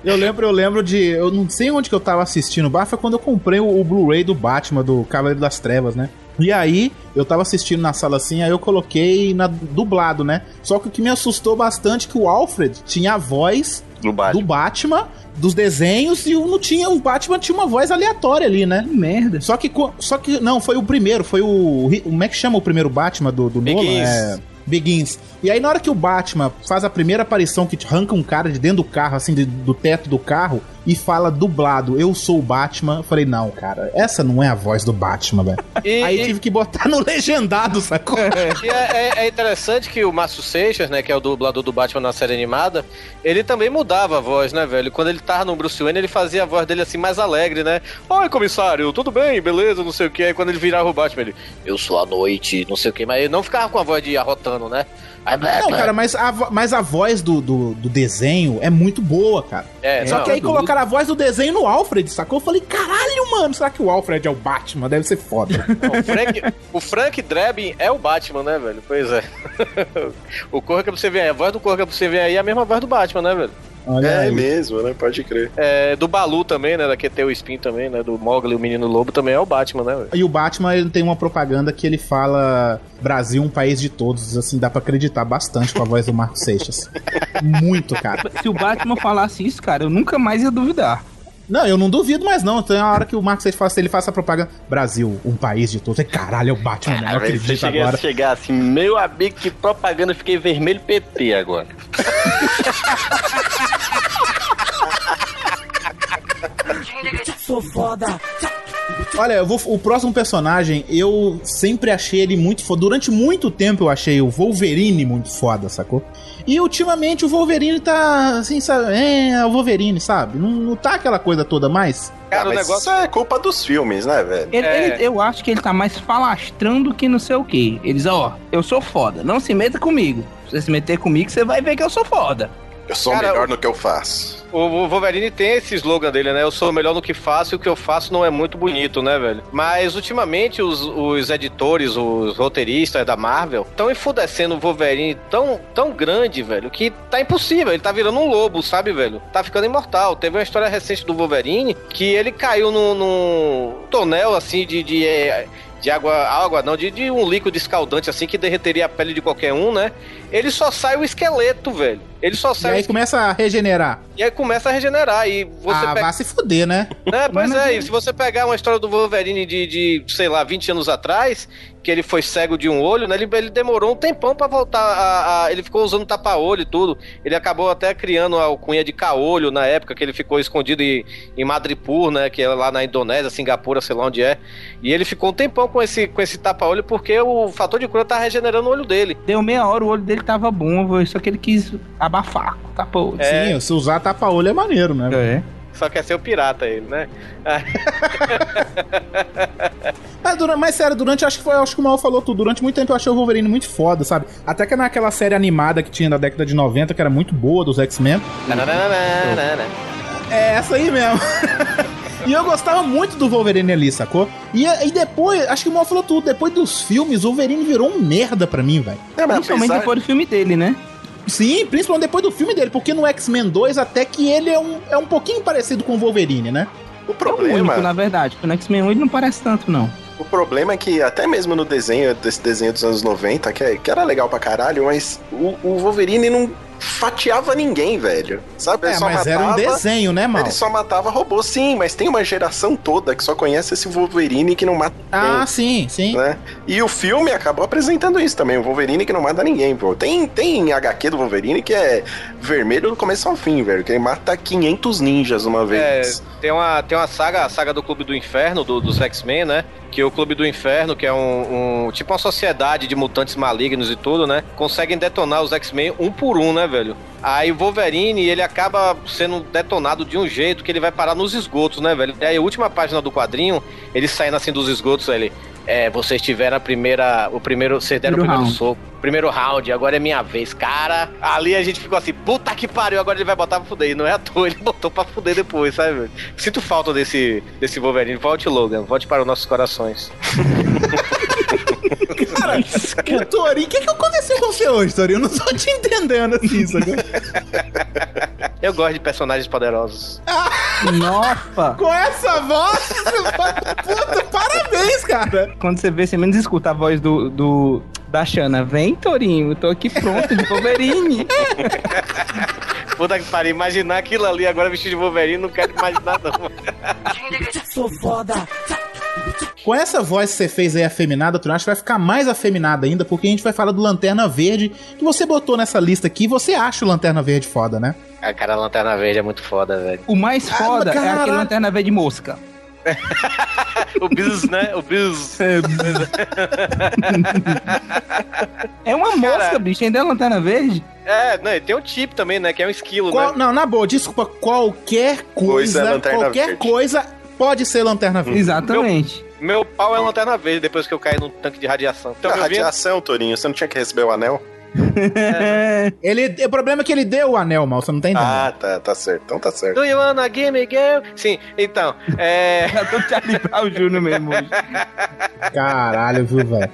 Eu lembro, eu lembro de. Eu não sei onde que eu tava assistindo o Bar, foi quando eu comprei o, o Blu-ray do Batman, do Cavaleiro das Trevas, né? E aí, eu tava assistindo na sala assim, aí eu coloquei na dublado, né? Só que o que me assustou bastante é que o Alfred tinha a voz Do Batman. do Batman, dos desenhos, e o não tinha. O Batman tinha uma voz aleatória ali, né? Que merda. Só que, só que não, foi o primeiro, foi o. Como é que chama o primeiro Batman do, do Nolan? Begins. É, Begins. E aí, na hora que o Batman faz a primeira aparição que te arranca um cara de dentro do carro, assim, de- do teto do carro, e fala dublado, eu sou o Batman, eu falei, não, cara, essa não é a voz do Batman, velho. (laughs) Aí e- tive que botar no legendado, (laughs) sacou? e é, é- é interessante que o Márcio Seixas, né, que é o dublador do Batman na série animada, ele também mudava a voz, né, velho? Quando ele tava no Bruce Wayne, ele fazia a voz dele assim mais alegre, né? Oi, comissário, tudo bem, beleza, não sei o que. Aí quando ele virava o Batman, ele, eu sou a noite, não sei o que, mas ele não ficava com a voz de arrotando, né? Não, cara, mas a, mas a voz do, do, do desenho é muito boa, cara. É, Só não, que aí colocaram a voz do desenho no Alfred, sacou? Eu falei, caralho, mano, será que o Alfred é o Batman? Deve ser foda. (laughs) O Frank, o Frank Drebin é o Batman, né, velho? Pois é. (laughs) o Corra que você vê aí, a voz do Corra que você vê aí é a mesma voz do Batman, né, velho? Olha É aí. mesmo, né? Pode crer. É, do Balu também, né? Da QT o Spin também, né? Do Mogli, o Menino Lobo também é o Batman, né, velho? E o Batman ele tem uma propaganda que ele fala Brasil um país de todos, assim, dá pra acreditar bastante com a voz do Marco Seixas. (laughs) Muito, cara. Se o Batman falasse isso, cara, eu nunca mais ia duvidar. Não, eu não duvido mais não. Tem a hora que o Marco Seixas fala, ele faça a propaganda Brasil, um país de todos. É, Caralho, é o Batman, não Você acredito chega, agora. chegar assim, meu amigo, que propaganda, eu fiquei vermelho PT agora. (laughs) Sou foda. Olha, eu vou, o próximo personagem, eu sempre achei ele muito foda. Durante muito tempo eu achei o Wolverine muito foda, sacou? E ultimamente o Wolverine tá, assim, sabe? É, o Wolverine, sabe? Não, não tá aquela coisa toda mais. Cara, Ah, o negócio. isso é culpa dos filmes, né, velho? Ele- É. ele- eu acho que ele tá mais falastrando que não sei o que. Eles, ó, eu sou foda, não se meta comigo. Se você se meter comigo, você vai ver que eu sou foda. Eu sou Cara, melhor no que eu faço. O Wolverine tem esse slogan dele, né? Eu sou melhor no que faço e o que eu faço não é muito bonito, né, velho? Mas ultimamente os, os editores, os roteiristas da Marvel estão enfudecendo o Wolverine tão, tão grande, velho, que tá impossível. Ele tá virando um lobo, sabe, velho? Tá ficando imortal. Teve uma história recente do Wolverine que ele caiu num, num tonel assim de. de eh, de água, água não, de, de um líquido escaldante assim que derreteria a pele de qualquer um, né? Ele só sai o esqueleto, velho. Ele só E sai o aí começa a regenerar. E aí começa a regenerar. E você ah, pega. vai se fuder, né? (laughs) É, pois Mas- é, e se você pegar uma história do Wolverine de, de, sei lá, 20 anos atrás, que ele foi cego de um olho, né? Ele, ele demorou um tempão pra voltar a, a- Ele ficou usando tapa-olho e tudo. Ele acabou até criando a alcunha de caolho na época, que ele ficou escondido em, em Madripur, né? Que é lá na Indonésia, Singapura, sei lá onde é. E ele ficou um tempão com esse, com esse tapa-olho porque o fator de cura tá regenerando o olho dele. Deu meia hora, o olho dele tava bom, só que ele quis abafar. Tá pô. É. Sim, se usar tapa-olho é maneiro, né? É. Só quer ser o pirata ele, né? (laughs) Mas, durante, mas sério, durante, acho que foi, acho que o Mal falou tudo, durante muito tempo eu achei o Wolverine muito foda, sabe? Até que naquela série animada que tinha da década de 90, que era muito boa, dos X-Men. É essa aí mesmo. (laughs) e eu gostava muito do Wolverine ali, sacou? E, e depois, acho que o Mal falou tudo, depois dos filmes, o Wolverine virou um merda pra mim, velho. É, Principalmente apesar- depois do filme dele, né? Sim, principalmente depois do filme dele, porque no X-Men 2 até que ele é um, é um pouquinho parecido com o Wolverine, né? o É o problema, único, na verdade. Porque no X-Men 1 ele não parece tanto, não. o problema é que até mesmo no desenho, desse desenho dos anos 90, que, é- que era legal pra caralho, mas o, o Wolverine não fatiava ninguém, velho. Sabe? Ele É, só mas era um matava- desenho, né, Mal? Ele só matava robô, sim, mas tem uma geração toda que só conhece esse Wolverine que não mata Ah, sim, sim. ninguém, né? E o filme acabou apresentando isso também, o Wolverine que não mata ninguém, pô. Tem, tem HQ do Wolverine que é vermelho do começo ao fim, velho, que ele mata 500 ninjas uma É, vez. tem uma, tem uma saga, a saga do Clube do Inferno, do- dos X-Men, né? Que o Clube do Inferno, que é um, um- tipo uma sociedade de mutantes malignos e tudo, né? Conseguem detonar os X-Men um por um, né, velho? Aí o Wolverine, ele acaba sendo detonado de um jeito que ele vai parar nos esgotos, né, velho? E aí a última página do quadrinho, ele saindo assim dos esgotos, ele... É, vocês tiveram a primeira. O primeiro. Vocês deram Primeiro o primeiro round. soco. Primeiro round, agora é minha vez. Cara, ali a gente ficou assim, puta que pariu, agora ele vai botar pra fuder. E não é à toa, (laughs) ele botou pra fuder depois, sabe? velho? Sinto falta desse, desse Wolverine. Volte, Logan, volte para os nossos corações. (laughs) Cara, o Torinho, o que, que aconteceu com você hoje, Torinho? Eu não tô te entendendo assim, sacou? Eu gosto de personagens poderosos. Nossa! (laughs) Com essa voz, puta, parabéns, cara. Quando você vê, você menos escuta a voz do, do da Xana. Vem, Torinho, eu tô aqui pronto de Wolverine. (laughs) Puta que pariu, imaginar aquilo ali agora vestido de Wolverine, não quero imaginar não. (laughs) Sou foda. Com essa voz que você fez aí afeminada, Torinho, acho que vai ficar mais afeminada ainda, porque a gente vai falar do Lanterna Verde, que você botou nessa lista aqui, e você acha o Lanterna Verde foda, né? A cara, a Lanterna Verde é muito foda, velho. O mais Ah, foda é caralho. aquele lanterna verde mosca. (laughs) O Biz, né? O Biz. (laughs) É uma mosca, bicho, ainda é lanterna verde. É, não, e tem um chip também, né? Que é um esquilo, Qual- né? não, na boa, desculpa, qualquer Coisa é coisa, Lanterna qualquer Verde. coisa pode ser Lanterna Verde. Exatamente. Meu pau é Lanterna Verde depois que eu caí num tanque de radiação. Então, a eu vi... radiação, Torinho, você não tinha que receber o anel? (laughs) Ele, o problema é que ele deu o anel, mal, você não tá entendendo. Ah, tá, tá certo, então tá certo. Do you wanna give me girl? Sim, então, é... (laughs) Já tô Charlie Brown Jr. mesmo hoje. Caralho, viu, velho?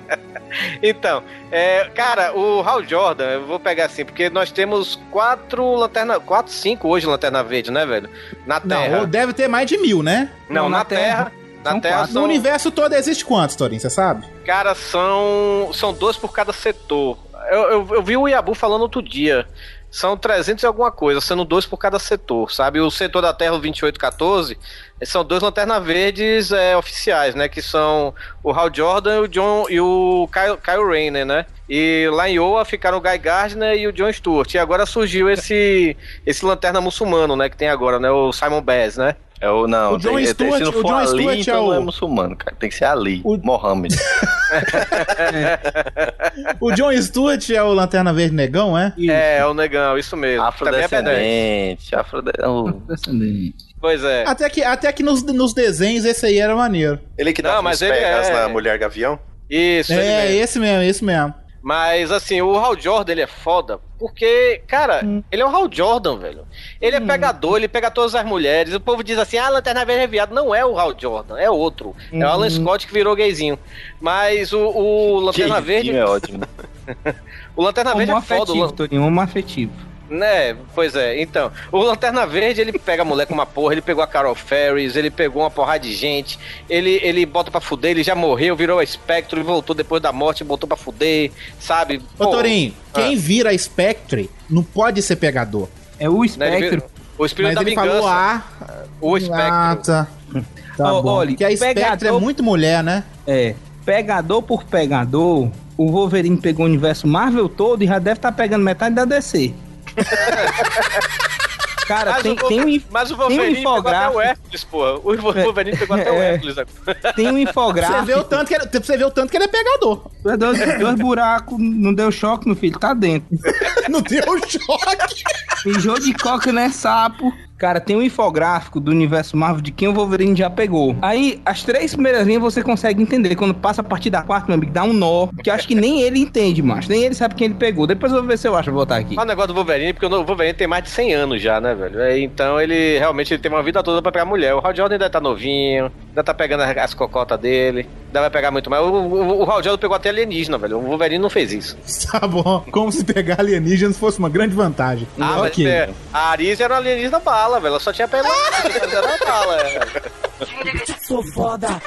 (laughs) Então, é, cara, o Hal Jordan, eu vou pegar assim, porque nós temos quatro lanterna, quatro, cinco hoje lanterna verde, né, velho? Na Terra. Não, deve ter mais de mil, né? Não, Não, na, na Terra. Terra. Na São Terra quatro. No são, universo todo existe quantos, Torinho, você sabe? cara, são são dois por cada setor. Eu, eu, eu vi o Yabu falando outro dia. São 300 e alguma coisa, sendo dois por cada setor, sabe? O setor da Terra, o 2814, são dois lanternas verdes é, oficiais, né? Que são o Hal Jordan e o, John, e o Kyle, Kyle Rayner, né? E lá em Iowa ficaram o Guy Gardner e o John Stewart. E agora surgiu esse, esse lanterna muçulmano, né? Que tem agora, né? O Simon Bass, né? É o, não, O John tem, Stewart- se não o for John Ali, Stewart é então não é o- muçulmano, cara. Tem que ser Ali, O- Mohammed. (laughs) O John Stewart é o Lanterna Verde Negão, é? É, é o negão, isso mesmo. Também é. Afrodescendente, afrode... oh, Descendente. Pois é. Até que, até que nos, nos desenhos esse aí era maneiro. Ele que dá Não, mas ele pegas é- na Mulher Gavião? Isso, ele é, mesmo. esse mesmo, esse mesmo. Mas assim, o Hal Jordan ele é foda porque, cara, ele é o Hal Jordan, velho. Ele é pegador, ele pega todas as mulheres. O povo diz assim: ah, Lanterna Verde é viado. Não é o Hal Jordan, é outro. É o Alan Scott que virou gayzinho. Mas o, o Lanterna Verde. é ótimo. (laughs) O Lanterna Verde é foda. o afetivo, Lan- Torinho, homo afetivo. Né, pois é. Então, o Lanterna Verde, ele pega a mulher com uma porra, ele pegou a Carol Ferris, ele pegou uma porrada de gente, ele, ele bota pra fuder, ele já morreu, virou a Spectre, voltou depois da morte, botou pra fuder, sabe? Ô, Torinho, quem vira a Spectre não pode ser pegador. É o Né, espectro. vira- o espírito Mas da ele vingança. falou A. O espectro. Ah, tá. Tá Ó, bom. olha, Porque a Spectre é pegador- muito mulher, né? É, pegador por pegador, o Wolverine pegou o universo Marvel todo e já deve estar pegando metade da DC. (laughs) Cara, Mas, tem, o, tem um, mas o tem um Wolverine pegou até o. Hércules, porra. O Wolverine pegou até o É. Hércules. agora. tem um Você infográfico. vê, o tanto que ele, você vê o tanto que ele é pegador. Dois, dois buracos, não deu choque, meu filho, tá dentro. (laughs) Não deu choque. Mijou de coca, né, sapo? Cara, tem um infográfico do universo Marvel de quem o Wolverine já pegou. Aí, as três primeiras linhas você consegue entender. Quando passa a partir da quarta, meu amigo, dá um nó. Que eu acho que nem ele entende, macho. Nem ele sabe quem ele pegou. Depois eu vou ver se eu acho, vou botar aqui. Olha o negócio do Wolverine, porque o Wolverine tem mais de 100 anos já, né, velho? É, Então ele realmente ele tem uma vida toda pra pegar mulher. O Hal Jordan ainda tá novinho, ainda tá pegando as as cocotas dele, ainda vai pegar muito mais. O, o, o Hal Jordan pegou até alienígena, velho. O Wolverine não fez isso. (laughs) Tá bom. Como se pegar alienígenas fosse uma grande vantagem. Ah, mas ok. é, a Aris era uma alienígena bala, velho. Ela só tinha pego (laughs) era uma bala. é. Sou foda.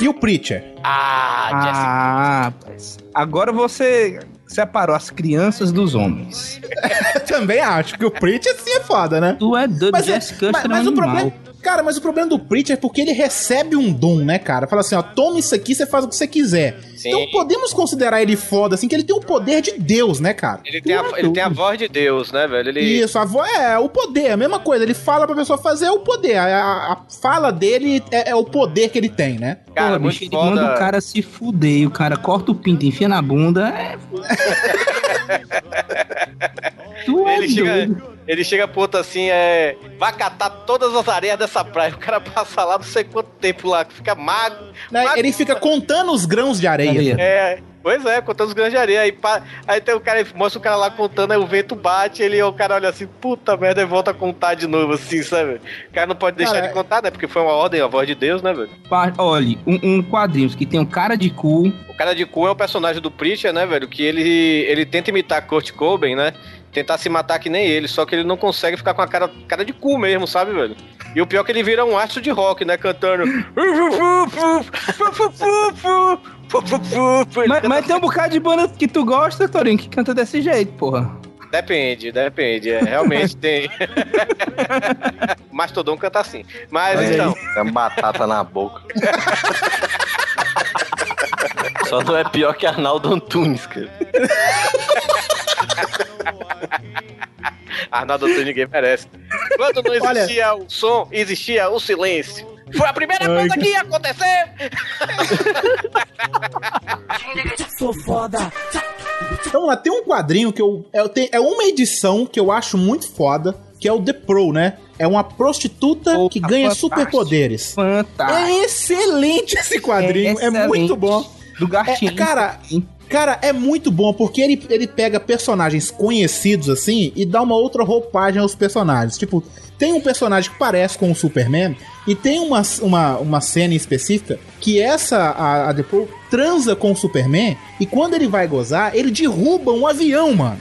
E o Preacher? Ah, Jessica. Ah, rapaz. Agora você separou as crianças dos homens. (laughs) Também acho que o Preacher sim é foda, né? Tu é doido, Mas, Jessica mas, Custer é mas o problema. Cara, mas o problema do Preacher é porque ele recebe um dom, né, cara? Fala assim, ó, toma isso aqui, você faz o que você quiser. Sim. Então podemos considerar ele foda, assim, que ele tem o poder de Deus, né, cara? Ele tem, a, ele tem a voz de Deus, né, velho? Ele, Isso, a voz é o poder, é a mesma coisa. Ele fala pra pessoa fazer é o poder. A, a- fala dele é, é o poder que ele tem, né? cara, Pô, muito bicho, ele manda o foda. cara se fuder o cara corta o pinto e enfia na bunda. É... (laughs) tu é Ele chega, doido. ele chega pro outro assim, é. Vai catar todas as areias dessa praia. O cara passa lá não sei quanto tempo lá, fica magro. Né? Ele fica contando os grãos de areia. Areia. É, pois é, contando os grandes de areia. Aí, pá- aí tem o cara, mostra o cara lá contando, aí o vento bate, ele, o cara olha assim, puta merda, e volta a contar de novo, assim, sabe? O cara não pode deixar Cara, de contar, né? Porque foi uma ordem, a voz de Deus, né, velho? Pa- Olha, um, um quadrinhos que tem um cara de cu. O cara de cu é o personagem do Preacher, né, velho? Que ele, ele tenta imitar Kurt Cobain, né? Tentar se matar que nem ele, só que ele não consegue ficar com a cara, cara de cu mesmo, sabe, velho? E o pior é que ele vira um astro de rock, né? Cantando. (laughs) Mas, mas tem um bocado de banda que tu gosta, Torinho, que canta desse jeito, porra. Depende, depende. É, realmente tem. (laughs) Mastodon canta assim. Mas Olha então. Tem batata na boca. Só não é pior que Arnaldo Antunes, cara. (laughs) (laughs) Arnaldo Antunes ninguém merece. Quando não Olha- existia o som, existia o silêncio. Foi a primeira Ai, coisa que- ia acontecer. Sou (laughs) foda. Então lá, tem um quadrinho que eu. É, tem- é uma edição que eu acho muito foda, que é o The Pro, né? É uma prostituta Pô, que tá ganha fantástico. superpoderes. Fantástico. É excelente esse quadrinho, é, excelente. muito bom. Do É, gatinho. cara, cara, é muito bom porque ele, ele pega personagens conhecidos assim e dá uma outra roupagem aos personagens. Tipo, tem um personagem que parece com o Superman e tem uma, uma, uma cena específica que essa, a, a Deadpool, transa com o Superman e quando ele vai gozar, ele derruba um avião, mano.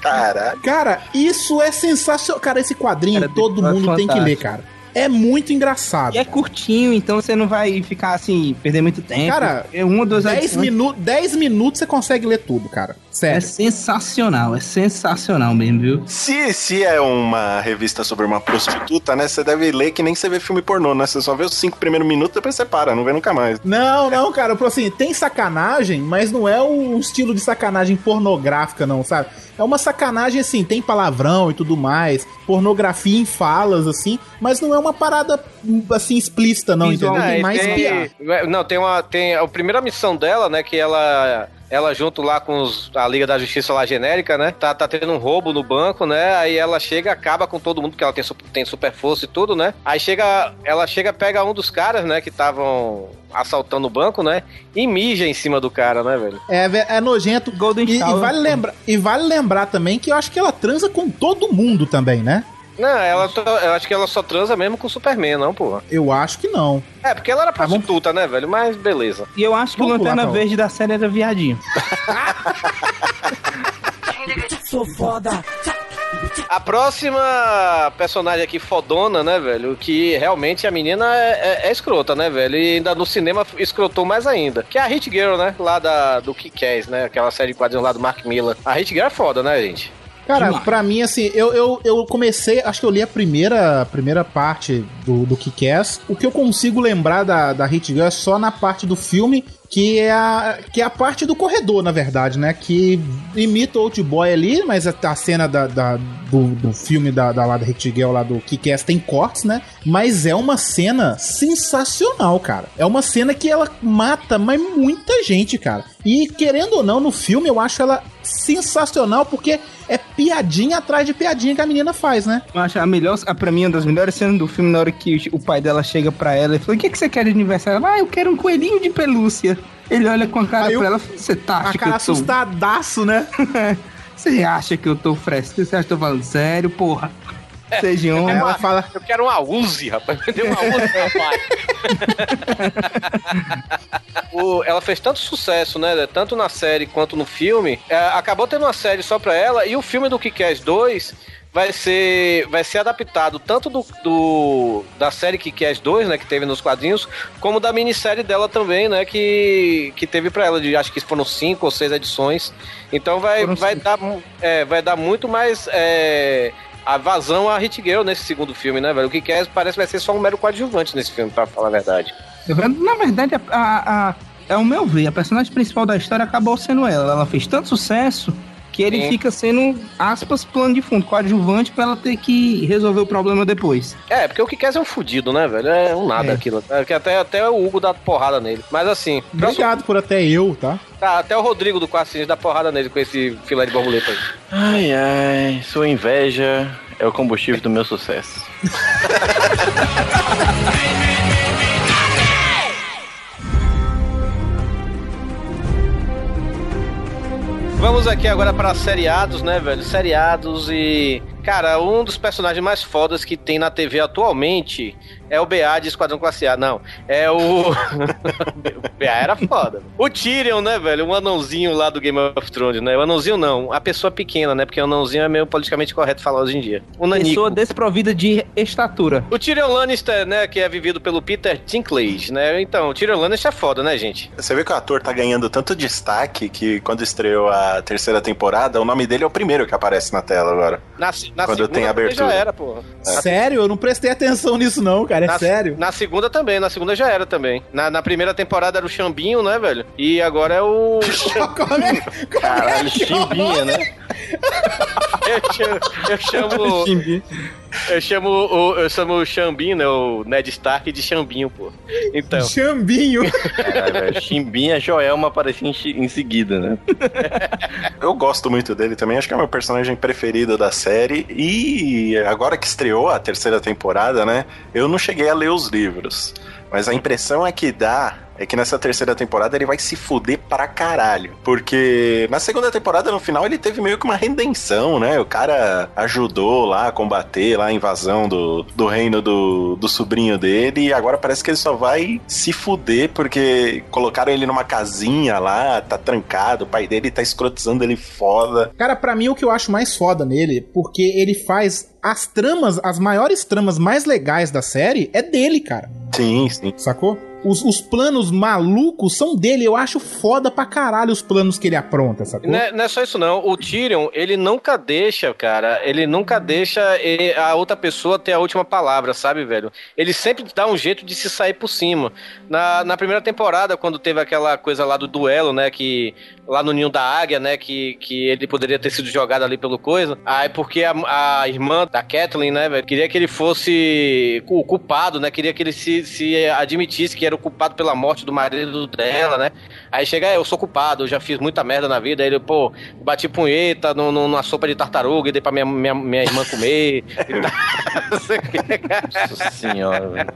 Caralho. Cara, isso é sensacional. Cara, esse quadrinho Cara, todo é mundo tem que ler, fantástico. cara. É muito engraçado. E é curtinho, então você não vai ficar assim, perder muito tempo. Cara, é uma ou duas 10 edições. minutos, 10 minutos você consegue ler tudo, cara. É Sério. sensacional, é sensacional mesmo, viu? Se, se é uma revista sobre uma prostituta, né? Você deve ler que nem você vê filme pornô, né? Você só vê os cinco primeiros minutos, depois você para, não vê nunca mais. Não, não, cara. Eu falo assim, tem sacanagem, mas não é o estilo de sacanagem pornográfica, não, sabe? É uma sacanagem assim, tem palavrão e tudo mais, pornografia em falas, assim, mas não é uma parada assim explícita, não, entendeu? Ah, Tem e mais piada. tem- Não, tem uma. Tem a primeira missão dela, né? Que ela. Ela junto lá com os- a Liga da Justiça lá genérica, né? Tá, tá tendo um roubo no banco, né? Aí ela chega, acaba com todo mundo, porque ela tem, tem super força e tudo, né? Aí chega. Ela chega, pega um dos caras, né? Que estavam assaltando o banco, né? E mija em cima do cara, né, velho? É, é nojento. Golden E, e vale lembrar, e vale lembrar também que eu acho que ela transa com todo mundo também, né? Não, ela to- eu acho que ela só transa mesmo com o Superman, não, porra. Eu acho que não. É, porque ela era prostituta, né, velho? Mas beleza. E eu acho que Vamos o Lanterna pular, então. Verde da série era viadinho. Sou (laughs) foda. A próxima personagem aqui, fodona, né, velho? Que realmente a menina é, é- é escrota, né, velho? E ainda no cinema escrotou mais ainda. Que é a Hit Girl, né? Lá da, do Kick-Ass, né? Aquela série de quadrinhos lá do Mark Miller. A Hit Girl é foda, né, gente? Cara, Demais. pra mim, assim, eu, eu, eu comecei, acho que eu li a primeira, a primeira parte do, do Kick-Ass. O que eu consigo lembrar da, da Hit Girl é só na parte do filme, que é, a, que é a parte do corredor, na verdade, né? Que imita o Old Boy ali, mas a, a cena da, da- do, do filme da, da, lá da Hit Girl, lá do Kick-Ass, tem cortes, né? Mas é uma cena sensacional, cara. É uma cena que ela mata, mas muita gente, cara. E querendo ou não, no filme eu acho ela sensacional, porque é piadinha atrás de piadinha que a menina faz, né? Eu acho a melhor, a, pra mim, uma das melhores cenas do filme, na hora que o pai dela chega pra ela e fala: O que, que você quer de aniversário? Ela, ah, eu quero um coelhinho de pelúcia. Ele olha com a cara Aí eu- pra ela e fala: Você tá A cara eu tô. assustadaço, né? (laughs) Você acha que eu tô fresco? Você acha que eu tô falando sério, porra? Seja Aí homem. ela fala. Eu quero uma Uzi, rapaz. Me deu uma Uzi, rapaz. (laughs) o, ela fez tanto sucesso, né? Tanto na série quanto no filme. é, acabou tendo uma série só pra ela. E o filme do Kick-Ass 2 vai ser, vai ser adaptado tanto do, do- da série Kick-Ass 2, né? Que teve nos quadrinhos, como da minissérie dela também, né? Que, que teve pra ela. De, acho que foram cinco ou seis edições. Então vai, Foram vai, cinco. dar, é, vai dar muito mais. é, a vazão a Hit Girl nesse segundo filme, né, velho? O que quer parece que vai ser só um mero coadjuvante nesse filme, pra falar a verdade. Na verdade, a, a, a- é o meu ver, a personagem principal da história acabou sendo ela. Ela fez tanto sucesso que ele Sim. fica sendo, aspas, plano de fundo, coadjuvante pra ela ter que resolver o problema depois. É, porque o que quer é um fudido, né, velho? É um nada É. aquilo. É, que até, até o Hugo dá porrada nele. Mas assim, Obrigado por até eu, tá? tá, até o Rodrigo do Quarto Sinistro dá porrada nele com esse filé de borboleta aí. Ai, ai, sua inveja é o combustível do meu sucesso. (laughs) Vamos aqui agora para seriados, né, velho? Seriados e. Cara, um dos personagens mais fodas que tem na TV atualmente é o BA de Esquadrão Classe A. Não, é o. (laughs) o BA era foda. O Tyrion, né, velho? Um anãozinho lá do Game of Thrones, né? O anãozinho não, a pessoa pequena, né? Porque o anãozinho é meio politicamente correto falar hoje em dia. O Nanico. Pessoa desprovida de estatura. O Tyrion Lannister, né, que é vivido pelo Peter Dinklage, né? Então, o Tyrion Lannister é foda, né, gente? Você vê que o ator tá ganhando tanto destaque que quando estreou a terceira temporada, o nome dele é o primeiro que aparece na tela agora. Na, na Quando segunda tem abertura. já era, porra. Sério? Eu não prestei atenção nisso, não, cara. É na, sério. Na segunda também, na segunda já era também. Na, na primeira temporada era o Xambinho, né, velho? E agora é o. (laughs) Como é- como Caralho, é que é o chimbinha, né? eu chamo. Eu chamo, (laughs) eu chamo, o, eu chamo o Xambinho, né? O Ned Stark de Xambinho, pô. Então. Xambinho. Caralho, Chimbinha Joelma aparecia em, em seguida, né? (laughs) Eu gosto muito dele também, acho que é o meu personagem preferido da série. E agora que estreou a terceira temporada, né? Eu não cheguei a ler os livros. Mas a impressão é que dá é que nessa terceira temporada ele vai se fuder pra caralho. Porque na segunda temporada, no final, ele teve meio que uma redenção, né? O cara ajudou lá a combater lá a invasão do, do reino do, do sobrinho dele. E agora parece que ele só vai se fuder porque colocaram ele numa casinha lá, tá trancado, o pai dele tá escrotizando ele foda. Cara, pra mim o que eu acho mais foda nele, porque ele faz as tramas, as maiores tramas mais legais da série, é dele, cara. Sim, sim. Sacou? Os, os planos malucos são dele. Eu acho foda pra caralho os planos que ele apronta, sacou? Não é, não é só isso, não. O Tyrion, ele nunca deixa, cara. Ele nunca deixa eh, a outra pessoa ter a última palavra, sabe, velho? Ele sempre dá um jeito de se sair por cima. Na, na primeira temporada, quando teve aquela coisa lá do duelo, né? Que. Lá no Ninho da Águia, né? Que, que ele poderia ter sido jogado ali pelo coisa. Aí, porque a, a irmã da Kathleen, né, velho? Queria que ele fosse o culpado, né? Queria que ele se, se admitisse que era o culpado pela morte do marido dela, né? Aí chega, é, eu sou culpado, eu já fiz muita merda na vida. Aí ele, pô, bati punheta no, no- numa sopa de tartaruga e dei pra minha, minha, minha irmã comer. tal. (laughs) Não sei o que, cara. Nossa senhora, velho.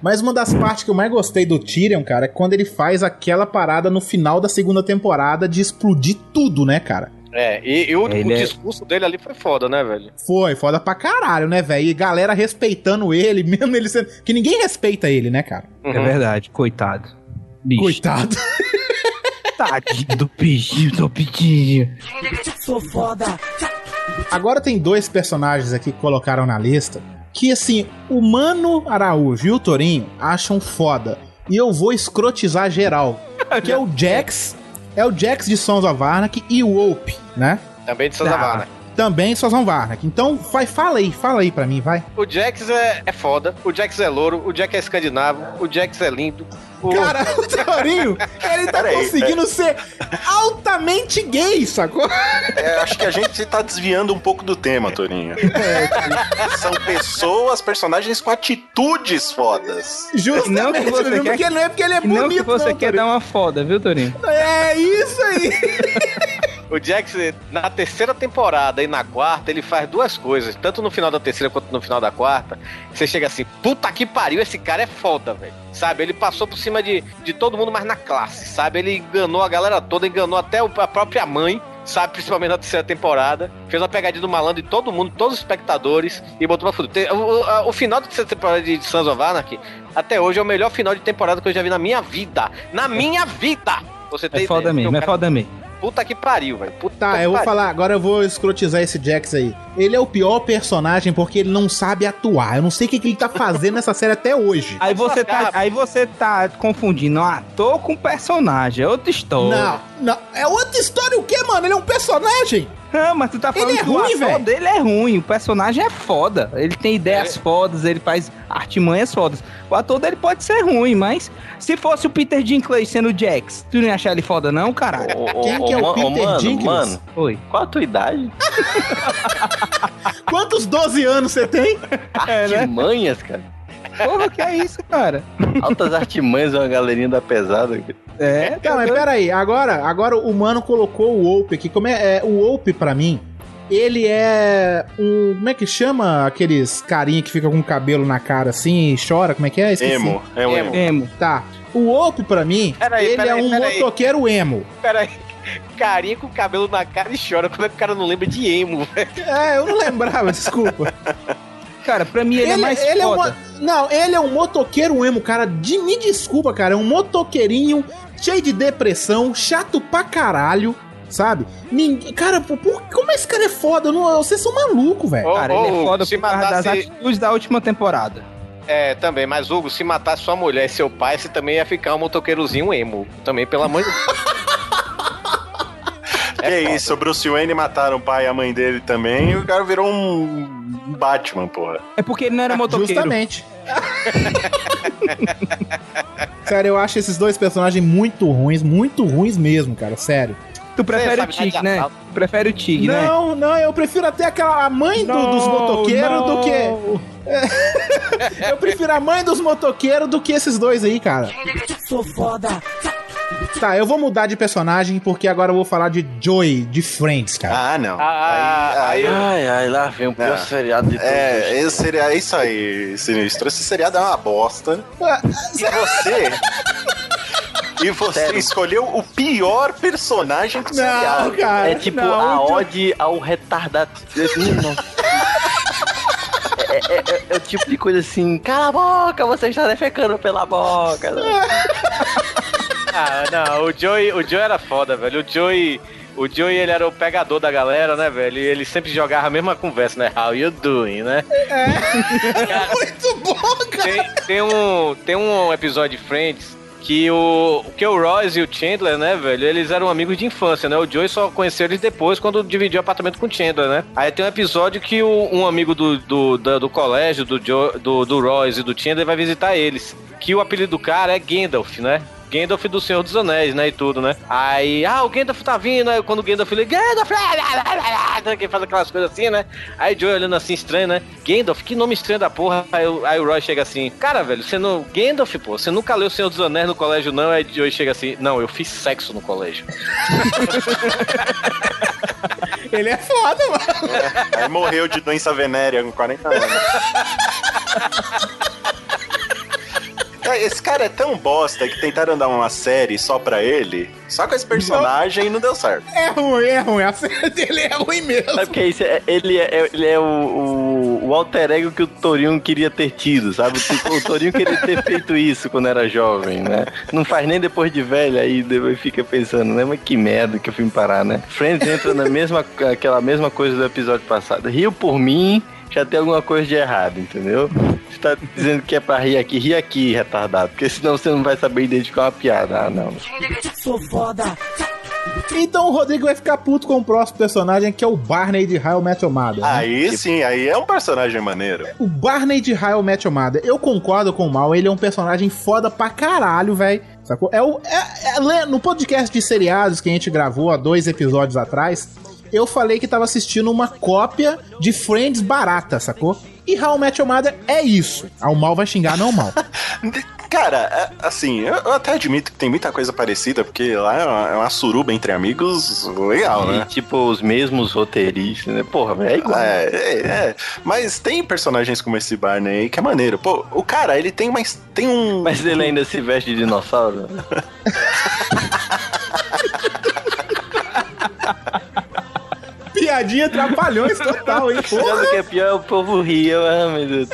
Mas uma das partes que eu mais gostei do Tyrion, cara, é quando ele faz aquela parada no final da segunda temporada de explodir tudo, né, cara? É, e, e o, Ele o é- discurso dele ali foi foda, né, velho? Foi, foda pra caralho, né, velho? E galera respeitando ele, (laughs) mesmo ele sendo. Que ninguém respeita ele, né, cara? É verdade, coitado. Bicho. Coitado. (laughs) Tadinho do bichinho, do bichinho. Sou foda. Agora tem dois personagens aqui que colocaram na lista que, assim, o Mano Araújo e o Torinho acham foda. E eu vou escrotizar geral. (laughs) Que é o Jax, é o Jax de Sons of Anarchy e o Ope, né? Também de Souza Ah, Varna. Também of Anarchy. Então, vai, fala aí, fala aí pra mim, vai. O Jax é, é foda, o Jax é louro, o Jax é escandinavo, o Jax é lindo. O... Cara, (laughs) o Torinho, ele tá Peraí, conseguindo ser altamente gay, sacou? É, acho que a gente tá desviando um pouco do tema, Torinho. (laughs) São pessoas, personagens com atitudes fodas. Justamente, Não que você viu? quer- porque não é porque ele é E não bonito, que você não, quer Torinho. dar uma foda, viu, Torinho? É isso aí. (laughs) O Jax, na terceira temporada e na quarta, ele faz duas coisas, tanto no final da terceira quanto no final da quarta. Você chega assim, puta que pariu, esse cara é foda, velho. Sabe? Ele passou por cima de, de todo mundo, mas na classe, sabe? Ele enganou a galera toda, enganou até a própria mãe, sabe? Principalmente na terceira temporada. Fez uma pegadinha do malandro em todo mundo, todos os espectadores, e botou pra fuder. Tem- O, o- o final da terceira temporada de Sons of Anarchy, até hoje, é o melhor final de temporada que eu já vi na minha vida. Na minha vida! Você tem É foda ideia? mesmo, é cara- foda mesmo. Puta que pariu, velho. Puta Tá, que eu vou pariu. falar, agora eu vou escrotizar esse Jax aí. Ele é o pior personagem porque ele não sabe atuar. Eu não sei o que, que ele tá fazendo nessa série até hoje. Aí você tá, aí você tá confundindo um ator com personagem, é outra história. Não, não. É outra história o quê, mano? Ele é um personagem. Não, mas tu tá falando Ele é que o ruim, ator velho. dele é ruim, o personagem é foda. Ele tem ideias fodas, ele faz artimanhas fodas. O ator dele pode ser ruim, mas se fosse o Peter Dinklage sendo o Jax, tu não ia achar ele foda não, caralho? Quem que é o Peter mano, Dinklage? mano, Oi. qual a tua idade? (laughs) Quantos 12 anos você tem? (laughs) É, né? Artimanhas, cara. Porra, que é isso, cara? Altas artimanhas, uma galerinha da pesada. cara. É, Não, mas peraí, agora, agora o mano colocou o Ope aqui. Como é, é, o Ope, pra mim, ele é um. Como é que chama aqueles carinha que fica com o cabelo na cara assim e chora? Como é que é? Esqueci. Emo, é um emo. Emo. Tá. O Ope, pra mim, Peraí, ele é um motoqueiro emo. Peraí. Carinha com o cabelo na cara e chora. Como é que o cara não lembra de emo, velho? É, eu não lembrava, desculpa. Cara, pra mim ele, é mais ele é um, foda. mo- Não, ele é um motoqueiro emo, cara. De, me desculpa, cara. É um motoqueirinho cheio de depressão, chato pra caralho, sabe? Ninguém, cara, por, por- como esse cara é foda? Eu não- vocês são malucos, velho. Ô, Cara, ele é foda se por causa das atitudes da última temporada. É, também. Mas, Hugo, se matasse sua mulher e seu pai, você também ia ficar um motoqueirozinho emo. Também, pelo amor (laughs) de Deus. Que é isso, o Bruce Wayne mataram o pai e a mãe dele também, e o cara virou um Batman, porra. É porque ele não era motoqueiro. Justamente. (laughs) Cara, eu acho esses dois personagens muito ruins, muito ruins mesmo, cara, sério. Tu prefere o Tig, né? assalto. Prefere o Tig, né? Não, não, eu prefiro até aquela a mãe do- dos motoqueiros do que. (laughs) Eu prefiro a mãe dos motoqueiros do que esses dois aí, cara. Sou foda. Tá, eu vou mudar de personagem porque agora eu vou falar de Joy, de Friends, cara. Ah, não. Ah, aí, Ai, ai, lá vem o pior Não. seriado de todos. É, esse seria é isso aí, Sinistro. Esse seriado é uma bosta. E você. E você Sério. escolheu o pior personagem do Não, seriado. cara. É tipo não, a ode ao retardado. É, é- é- é o tipo de coisa assim, cala a boca, você está defecando pela boca. (laughs) Ah, não, o Joey, o Joey era foda, velho. O Joey, o Joey, ele era o pegador da galera, né, velho? E ele sempre jogava a mesma conversa, né? How you doing, né? Muito bom, cara. Tem, tem um, tem um episódio de Friends que o, que o Royce e o Chandler, né, velho, eles eram amigos de infância, né? O Joey só conheceu eles depois quando dividiu apartamento com o Chandler, né? Aí tem um episódio que o- um amigo do, do, da- do colégio, do, Joe, do, do Royce e do Chandler vai visitar eles. Que o apelido do cara é Gandalf, né? Gandalf do Senhor dos Anéis, né, e tudo, né? Aí, ah, o Gandalf tá vindo, aí quando o Gandalf ele, Gandalf, lá, que faz aquelas coisas assim, né? Aí o Joey olhando assim, estranho, né? Gandalf, que nome estranho da porra. Aí, o- aí o Roy chega assim, cara, velho, você não... Gandalf, pô, você nunca leu o Senhor dos Anéis no colégio, não? Aí o Joey chega assim, não, eu fiz sexo no colégio. (laughs) Ele é foda, mano. Aí morreu de doença venérea com 40 anos. (laughs) É, Esse cara é tão bosta que tentaram dar uma série só pra ele, só com esse personagem e não deu certo. É ruim, é ruim. A série dele é ruim mesmo. Sabe o que é isso? É- Ele é, ele é o, o, o alter ego que o Torinho queria ter tido, sabe? Tipo, o Torinho queria ter feito isso quando era jovem, né? Não faz nem depois de velho, aí depois fica pensando, né? Mas que merda que eu fui parar, né? Friends entra na mesma, aquela mesma coisa do episódio passado. Rio por mim, já tem alguma coisa de errado, entendeu? Você tá dizendo que é pra rir aqui, ri aqui, retardado. Porque senão você não vai saber identificar uma piada. Ah, não. Sou foda. Então o Rodrigo vai ficar puto com o próximo personagem, que é o Barney de How I Met Your Mother. né? Aí sim, aí é um personagem maneiro. O Barney de How I Met Your Mother, eu concordo com o Mal, ele é um personagem foda pra caralho, velho. Sacou? É o, é- é- no podcast de seriados que a gente gravou há dois episódios atrás, eu falei que tava assistindo uma cópia de Friends barata, sacou? E How I Met Your Mother é isso. Ah, o Mal vai xingar, não o Mal. (laughs) Cara, é- assim, eu, eu até admito que tem muita coisa parecida, porque lá é uma, é uma suruba entre amigos legal, E, né? tipo, os mesmos roteiristas, né? Porra, é igual. É, é, é. Mas tem personagens como esse Barney aí que é maneiro. Pô, o cara, ele tem mais. Tem um. Mas ele ainda se veste de dinossauro. (laughs) Piadinha trapalhões total, hein? Sabe o que é pior? O povo ria. Meu Deus.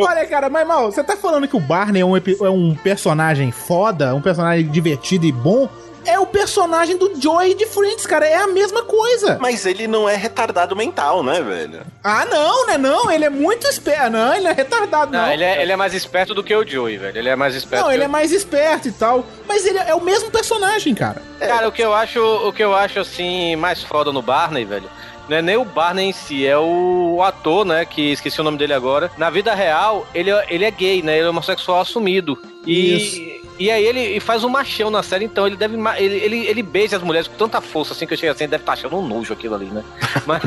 Olha, cara, mas mal, você tá falando que o Barney é um, é um personagem foda, um personagem divertido e bom? É o personagem do Joey de Friends, cara. É a mesma coisa. Mas ele não é retardado mental, né, velho? Ah, não, né? Não, ele é muito esperto. Não, ele é retardado, não. Não, ele é, ele é mais esperto do que o Joey, velho. Ele é mais esperto. Não, que ele o- é mais esperto e tal. Mas ele é o mesmo personagem, cara. Cara, o que eu acho, o que eu acho assim mais foda no Barney, velho, não é nem o Barney em si, é o ator, né, que esqueci o nome dele agora. Na vida real, ele, é- ele é gay, né? Ele é homossexual assumido. E Isso. E aí ele faz um machão na série, então ele deve. Ele, ele, ele beija as mulheres com tanta força assim que eu chego assim, ele deve estar achando um nojo aquilo ali, né? (laughs) Mas,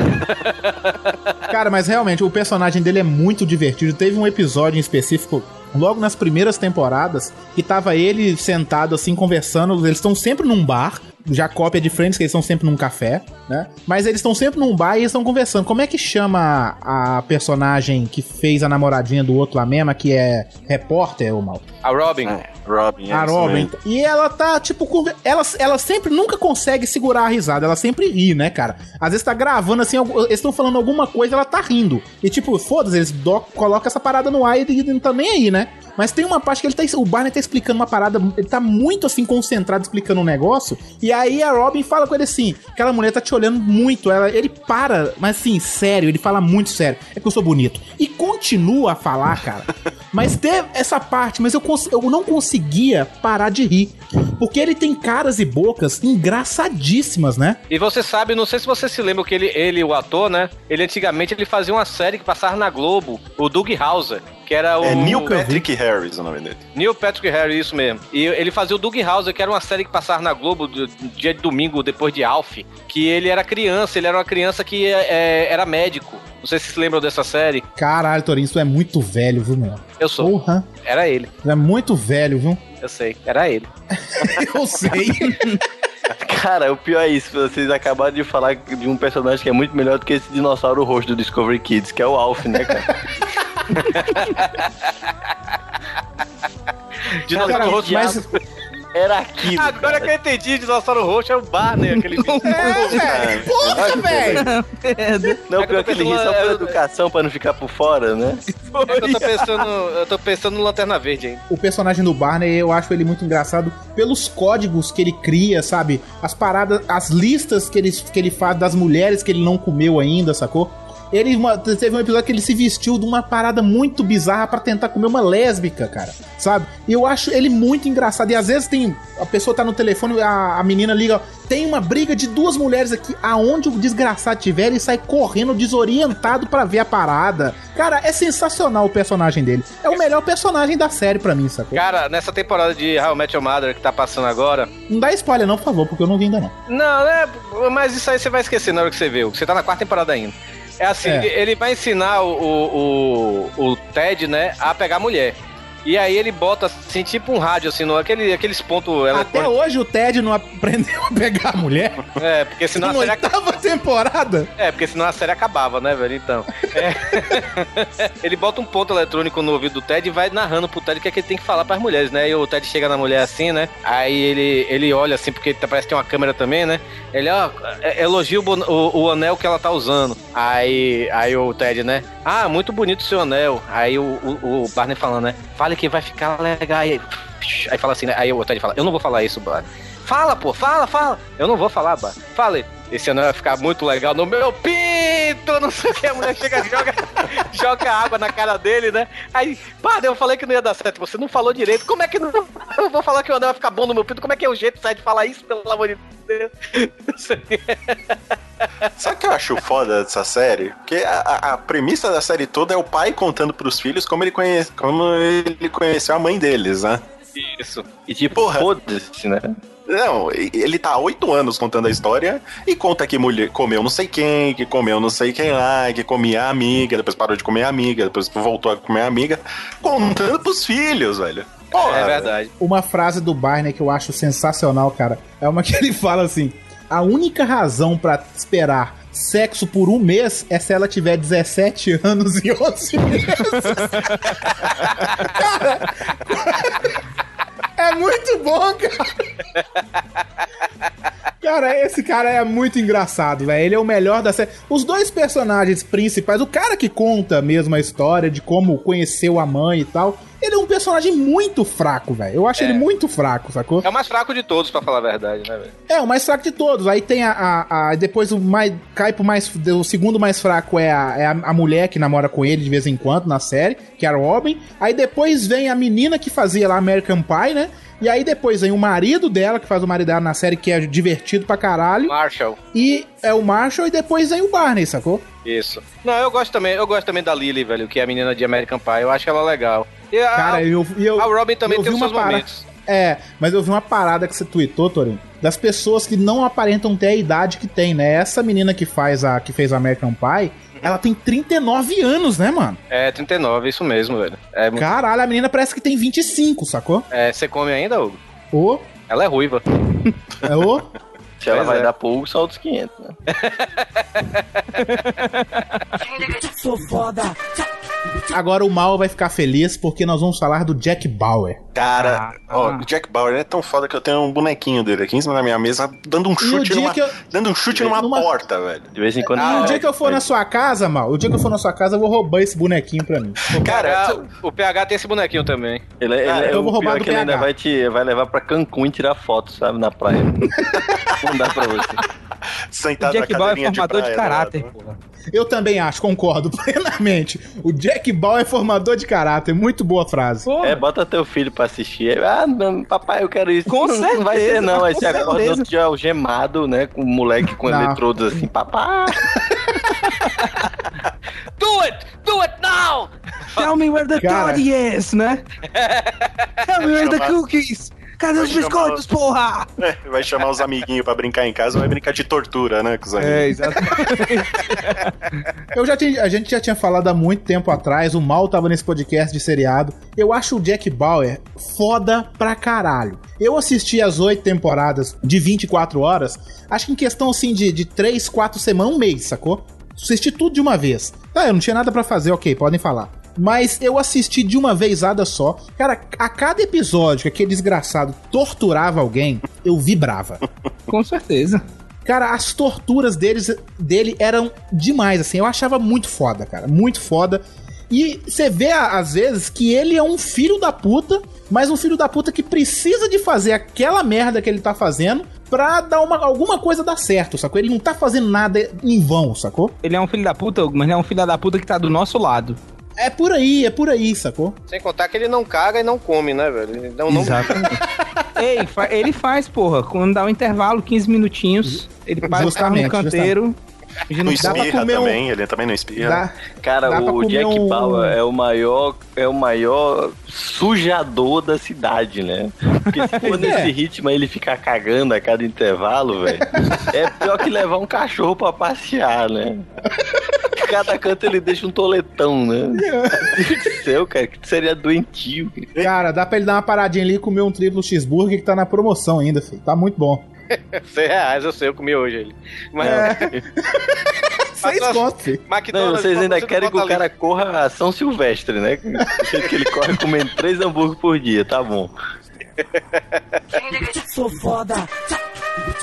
Cara, mas realmente o personagem dele é muito divertido. Teve um episódio em específico, logo nas primeiras temporadas, que tava ele sentado assim conversando. Eles estão sempre num bar. Já cópia de Friends, que eles estão sempre num café, né? Mas eles estão sempre num bar e eles estão conversando. Como é que chama a personagem que fez a namoradinha do outro lá mesmo, que é repórter, ou mal? a Robin. É, Robin, é a Robin. mesmo. E ela tá, tipo, conver- ela, ela sempre nunca consegue segurar a risada. Ela sempre ri, né, cara? Às vezes tá gravando assim, eles estão falando alguma coisa, ela tá rindo. E tipo, foda-se, eles do- colocam essa parada no ar e e não tá nem aí, né? Mas tem uma parte que ele tá. O Barney tá explicando uma parada. Ele tá muito assim concentrado explicando um negócio. E aí a Robin fala com ele assim: aquela mulher tá te olhando muito. Ela, ele para, mas assim, sério, ele fala muito sério. É que eu sou bonito. E continua a falar, cara. (laughs) Mas teve essa parte, mas eu, eu não conseguia parar de rir. Porque ele tem caras e bocas engraçadíssimas, né? E você sabe, não sei se você se lembra que ele, ele, o ator, né? Ele antigamente ele fazia uma série que passava na Globo, o Doug Hauser, que era o. É Neil Patrick Harris o nome dele. Neil Patrick Harris, isso mesmo. E ele fazia o Doug Hauser, que era uma série que passava na Globo do, dia de domingo, depois de Alf. Que ele era criança, ele era uma criança que é, era médico. Não sei se vocês lembram dessa série. Caralho, Torinho, isso é muito velho, viu, meu? Eu sou. Porra, Era ele. é muito velho, viu? Eu sei. Era ele. (laughs) Eu sei. (laughs) Cara, o pior é isso. Vocês acabaram de falar de um personagem que é muito melhor do que esse dinossauro roxo do Discovery Kids, que é o Alf, né, cara? (laughs) Dinossauro Cara, roxo. mas, Era aquilo. Agora que eu entendi, dinossauro roxo é o Barney, aquele bicho. é, velho. Porra, velho. Não, É pior que ele ri só por é- educação, pra não ficar por fora, né? É eu tô pensando, eu tô pensando no Lanterna Verde ainda. O personagem do Barney, eu acho ele muito engraçado pelos códigos que ele cria, sabe? As paradas, as listas que ele, que ele faz das mulheres que ele não comeu ainda, sacou? Ele uma- teve um episódio que ele se vestiu de uma parada muito bizarra pra tentar comer uma lésbica, cara. Sabe? E eu acho ele muito engraçado. E às vezes tem. A pessoa tá no telefone, a, a menina liga. Tem uma briga de duas mulheres aqui. Aonde o desgraçado tiver, ele sai correndo desorientado pra ver a parada. Cara, é sensacional o personagem dele. É o melhor personagem da série pra mim, sacou? Cara, nessa temporada de How I Met Your Mother que tá passando agora. Não dá spoiler, não, por favor, porque eu não vi ainda não. Não, é. Mas isso aí você vai esquecer na hora que você vê. Você tá na quarta temporada ainda. É assim, É. ele- vai ensinar o, o, o, o Ted, né, a pegar mulher. E aí ele bota assim, tipo um rádio, assim, no, aquele, aqueles pontos Até hoje o Ted não aprendeu a pegar a mulher. É, porque senão a série oitava temporada. É, porque senão a série acabava, né, velho? Então. é. (laughs) ele bota um ponto eletrônico no ouvido do Ted e vai narrando pro Ted o que, é que ele tem que falar pras mulheres, né? E o Ted chega na mulher assim, né? Aí ele, ele olha assim, porque tá- parece que tem uma câmera também, né? Ele, ó, é- elogia o, o, o anel que ela tá usando. Aí, aí o Ted, né? Ah, muito bonito o seu anel. Aí o, o, o Barney falando, né? Fale que vai ficar legal. Aí, aí fala assim, né? Aí o Ted fala, eu não vou falar isso, Barney. Fala, pô, fala, fala. Eu não vou falar, Barney. Fale. Esse anel vai ficar muito legal no meu pinto, não sei o que. A mulher chega e joga, (laughs) joga água na cara dele, né? Aí, Barney, eu falei que não ia dar certo. Você não falou direito. Como é que não. Eu vou falar que o anel vai ficar bom no meu pinto. Como é que é o jeito certo de falar isso, pelo amor de Deus? Não (laughs) sei. Sabe o que eu acho foda dessa série? Porque a, a- a premissa da série toda é o pai contando pros filhos como ele, conhece, como ele conheceu a mãe deles, né? Isso. E tipo, Porra. foda-se, né? Não, ele tá há oito anos contando a história e conta que mulher comeu não sei quem, que comeu não sei quem lá, que comia a amiga, depois parou de comer a amiga, depois voltou a comer a amiga, contando pros filhos, velho. Porra, É verdade. Uma frase do Barney que eu acho sensacional, cara, é uma que ele fala assim: a única razão pra esperar sexo por um mês é se ela tiver 17 anos e 11 meses. cara, (laughs) é muito bom, cara. Cara, esse cara é muito engraçado, velho. Ele é o melhor da série. Os dois personagens principais, o cara que conta mesmo a história de como conheceu a mãe e tal, ele é um personagem muito fraco, velho. Eu acho É. ele muito fraco, sacou? É o mais fraco de todos, pra falar a verdade, né, velho? É, o mais fraco de todos. Aí tem a. a- a- depois o mais. Cai pro mais. O segundo mais fraco é, a, é a, a mulher que namora com ele de vez em quando na série, que era o Robin. Aí depois vem a menina que fazia lá American Pie, né? E aí depois vem o marido dela, que faz o marido dela na série, que é divertido pra caralho. Marshall. E é o Marshall, e depois vem o Barney, sacou? Isso. Não, eu gosto também, eu gosto também da Lily, velho, que é a menina de American Pie. Eu acho ela legal. E a, Cara, eu, eu, a Robin também eu tem os seus parada- momentos. É, mas eu vi uma parada que você tweetou, Torinho, das pessoas que não aparentam ter a idade que tem, né? Essa menina que faz a que fez a American Pie, ela tem 39 anos, né, mano? É, 39, isso mesmo, velho. É, mu- Caralho, a menina parece que tem 25, sacou? é, você come ainda, Hugo? Ô, Ela é ruiva. é ô. (laughs) Se ela Pois vai é. dar pouco, só outros 500, né? Sou (laughs) foda. Agora o mal vai ficar feliz porque nós vamos falar do Jack Bauer. Cara, Ah, ó, ah. o Jack Bauer é tão foda que eu tenho um bonequinho dele aqui em cima da minha mesa, dando um chute dia numa, que eu- dando um chute numa, numa- porta, velho. De vez em quando. E Ah, o é, dia que eu for na sua casa, mal, o dia que eu for na sua casa, eu vou roubar esse bonequinho pra mim. (laughs) Cara, Ah, o PH tem esse bonequinho também. Ele, ele, Ah, é eu vou o roubar pior do que ele ainda PH. vai, te, vai levar pra Cancún e tirar foto, sabe, na praia. (laughs) Não dá pra você. Sentado Jack na Bauer é formador de, praia, caráter, do lado. porra. Eu também acho, concordo (laughs) plenamente. O Jack Bauer é formador de caráter, muito boa frase. Porra. É, bota teu filho pra assistir. Ah, não, papai, eu quero isso. Com não, (laughs) não vai certeza, ser, não. Aí você acorda certeza. outro dia algemado, né? Com o moleque com Não. eletrodos assim, papai. (laughs) Do it! Do it now! Tell me where the Cara. Is, né? Tell me where the cookies. Cadê os chamar- biscoitos, porra? (laughs) É, vai chamar os amiguinhos pra brincar em casa, vai brincar de tortura, né, com os amigos. exatamente. Eu já tinha, a gente já tinha falado há muito tempo atrás, o Mal tava nesse podcast de seriado. Eu acho o Jack Bauer foda pra caralho. Eu assisti as oito temporadas de 24 horas, acho que em questão assim de, de 3, 4 semanas, um mês, sacou? Assisti tudo de uma vez. Tá, eu não tinha nada pra fazer, ok, podem falar. Mas eu assisti de uma vezada só. Cara, a cada episódio que aquele desgraçado torturava alguém, eu vibrava. (laughs) Com certeza. Cara, as torturas deles, dele eram demais, assim. Eu achava muito foda, cara. Muito foda. E você vê, às vezes, que ele é um filho da puta, mas um filho da puta que precisa de fazer aquela merda que ele tá fazendo pra dar uma, alguma coisa dar certo, sacou? Ele não tá fazendo nada em vão, sacou? Ele é um filho da puta, mas ele é um filho da puta que tá do nosso lado. É por aí, é por aí, sacou? Sem contar que ele não caga e não come, né, velho? Então não. (laughs) Ei, fa- ele faz, porra. Quando dá um intervalo, 15 minutinhos, ele para o carro no canteiro. gente Não espirra comer um- também, ele também não espirra. Dá, Cara, Dá o Jack um- Bauer é o maior, é o maior sujador da cidade, né? Porque se for É. nesse ritmo aí ele ficar cagando a cada intervalo, velho, é pior que levar um cachorro pra passear, né? Cada canto ele deixa um toletão, né? (laughs) Meu Deus do céu, cara, que seria doentio. Cara, dá pra ele dar uma paradinha ali e comer um triplo cheeseburger que tá na promoção ainda, filho. Tá muito bom. (laughs) 100 reais, eu sei, eu comi hoje ele. Mas, É. (laughs) Seis Mas- contos. Não, vocês ainda querem que o cara corra a São Silvestre, né? Do jeito que ele corre comendo três hambúrguer por dia, tá bom. Sou foda.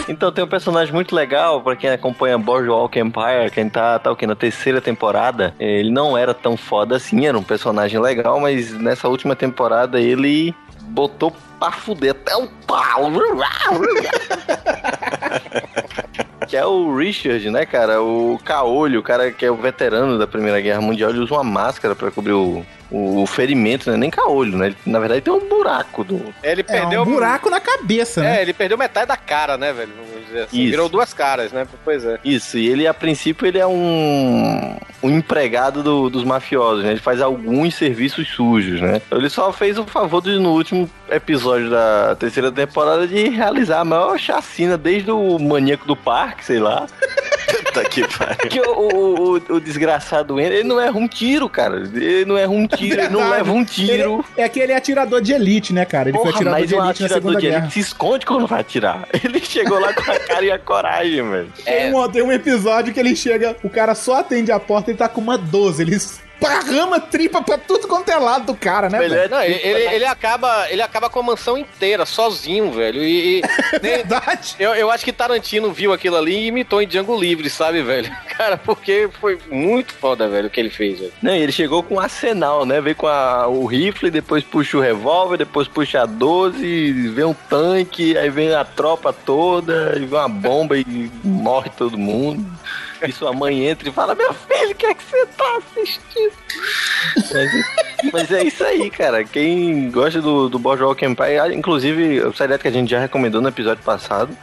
Então tem um personagem muito legal pra quem acompanha Boardwalk Empire, quem tá, tá o quê? Na terceira temporada. Ele não era tão foda assim, era um personagem legal, mas nessa última temporada ele botou pra fuder até o pau. (laughs) Que é o Richard, né, cara? O caolho, o cara que é o veterano da Primeira Guerra Mundial, ele usa uma máscara pra cobrir o, o, ferimento, né? Nem caolho, né? Ele, na verdade tem um buraco do, Ele É perdeu um buraco na cabeça, né? É, ele perdeu metade da cara, né, velho? Vamos dizer assim. Isso. Virou duas caras, né? Pois é. Isso, e ele a princípio ele é um, um empregado do- dos mafiosos, né? Ele faz alguns serviços sujos, né? Ele só fez o favor de, no último episódio da terceira temporada de realizar a maior chacina desde o maníaco do parque, sei lá. (laughs) (laughs) Puta que pariu. Que o, o, o- o desgraçado ele não erra um tiro, cara. Ele não erra um (laughs) tiro, ele não leva um tiro. Ele- é que ele é atirador de elite, né, cara? Ele foi Porra, atirador mas de um elite na atirador Segunda de Guerra. elite se esconde quando vai atirar. (laughs) Ele chegou lá com a cara e a coragem, velho. Tem, um, tem um episódio que ele chega, o cara só atende a porta e tá com uma 12. Ele esparrama tripa pra tudo quanto é lado do cara, né, Não, ele, ele, ele acaba, ele acaba com a mansão inteira, sozinho, velho. E, e- (laughs) Verdade. eu, eu acho que Tarantino viu aquilo ali e imitou em Django Livre, sabe, velho? (laughs) Cara, porque foi muito foda, velho, o que ele fez, velho. Não, e ele chegou com um arsenal, né? Veio com a- o rifle, depois puxa o revólver, depois puxa a 12, vem um tanque, aí vem a tropa toda, e vem uma bomba e morre todo mundo. E sua mãe entra e fala, meu filho, o que é que você tá assistindo? Mas, mas é isso aí, cara. Quem gosta do, do Boardwalk Empire, inclusive, o seriado que a gente já recomendou no episódio passado,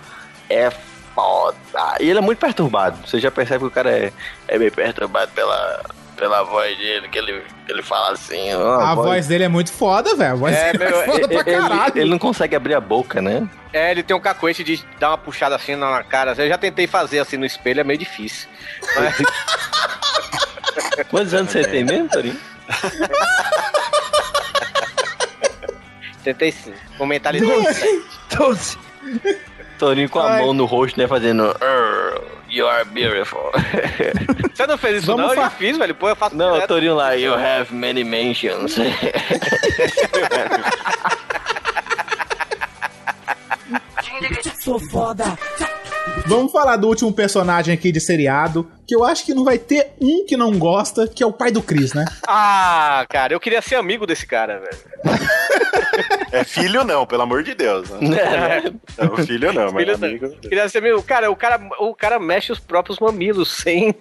é foda. E ele é muito perturbado. Você já percebe que o cara é, é meio perturbado pela, pela voz dele, que ele, ele fala assim. ó, A voz dele é muito foda, velho. A voz É, dele meu, é foda pra ele, caralho. ele não consegue abrir a boca, né? É, ele tem um cacoete de dar uma puxada assim na cara. Eu já tentei fazer assim no espelho, é meio difícil. Mas, (laughs) Quantos anos você tem mesmo, Torinho? tentei sim. Com mentalidade. Doze. Torinho com a Ai. mão no rosto, né? Fazendo. "Arr, You are beautiful. (laughs) Você não fez isso, Vamos não? Eu fa- fiz, velho. Pô, eu faço Não, direto. Torinho lá, you have many mansions. (laughs) (laughs) Sou foda. Vamos falar do último personagem aqui de seriado, que eu acho que não vai ter um que não gosta, que é o pai do Chris, né? Ah, cara, eu queria ser amigo desse cara, velho. É filho não, pelo amor de Deus. Né? né? Não, filho não, mas Filho não. amigo. Queria ser amigo. Cara, o cara, o cara mexe os próprios mamilos sem,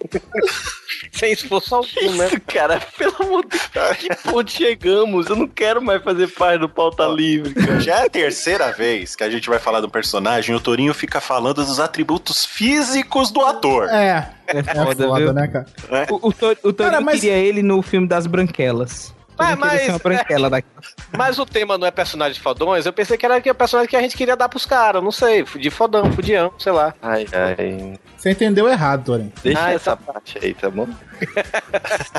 (laughs) sem esforço algum, né? Isso, cara, pelo amor de Deus, que ponto chegamos? Eu não quero mais fazer parte do pauta livre, cara. Já é a terceira vez que a gente vai falar do personagem, o Torinho fica falando dos atributos físicos do ator. É. É foda, foda, viu? né, cara? O, o, Tor- o Torinho Cara, mas- queria ele no filme das Branquelas. Ah, mas- daqui. Mas o tema não é personagem fodões, eu pensei que era que o personagem que a gente queria dar pros caras, não sei, de fodão, fudião, sei lá. Ai, ai. Você entendeu errado, Torin. Deixa Ah, essa parte aí, tá bom?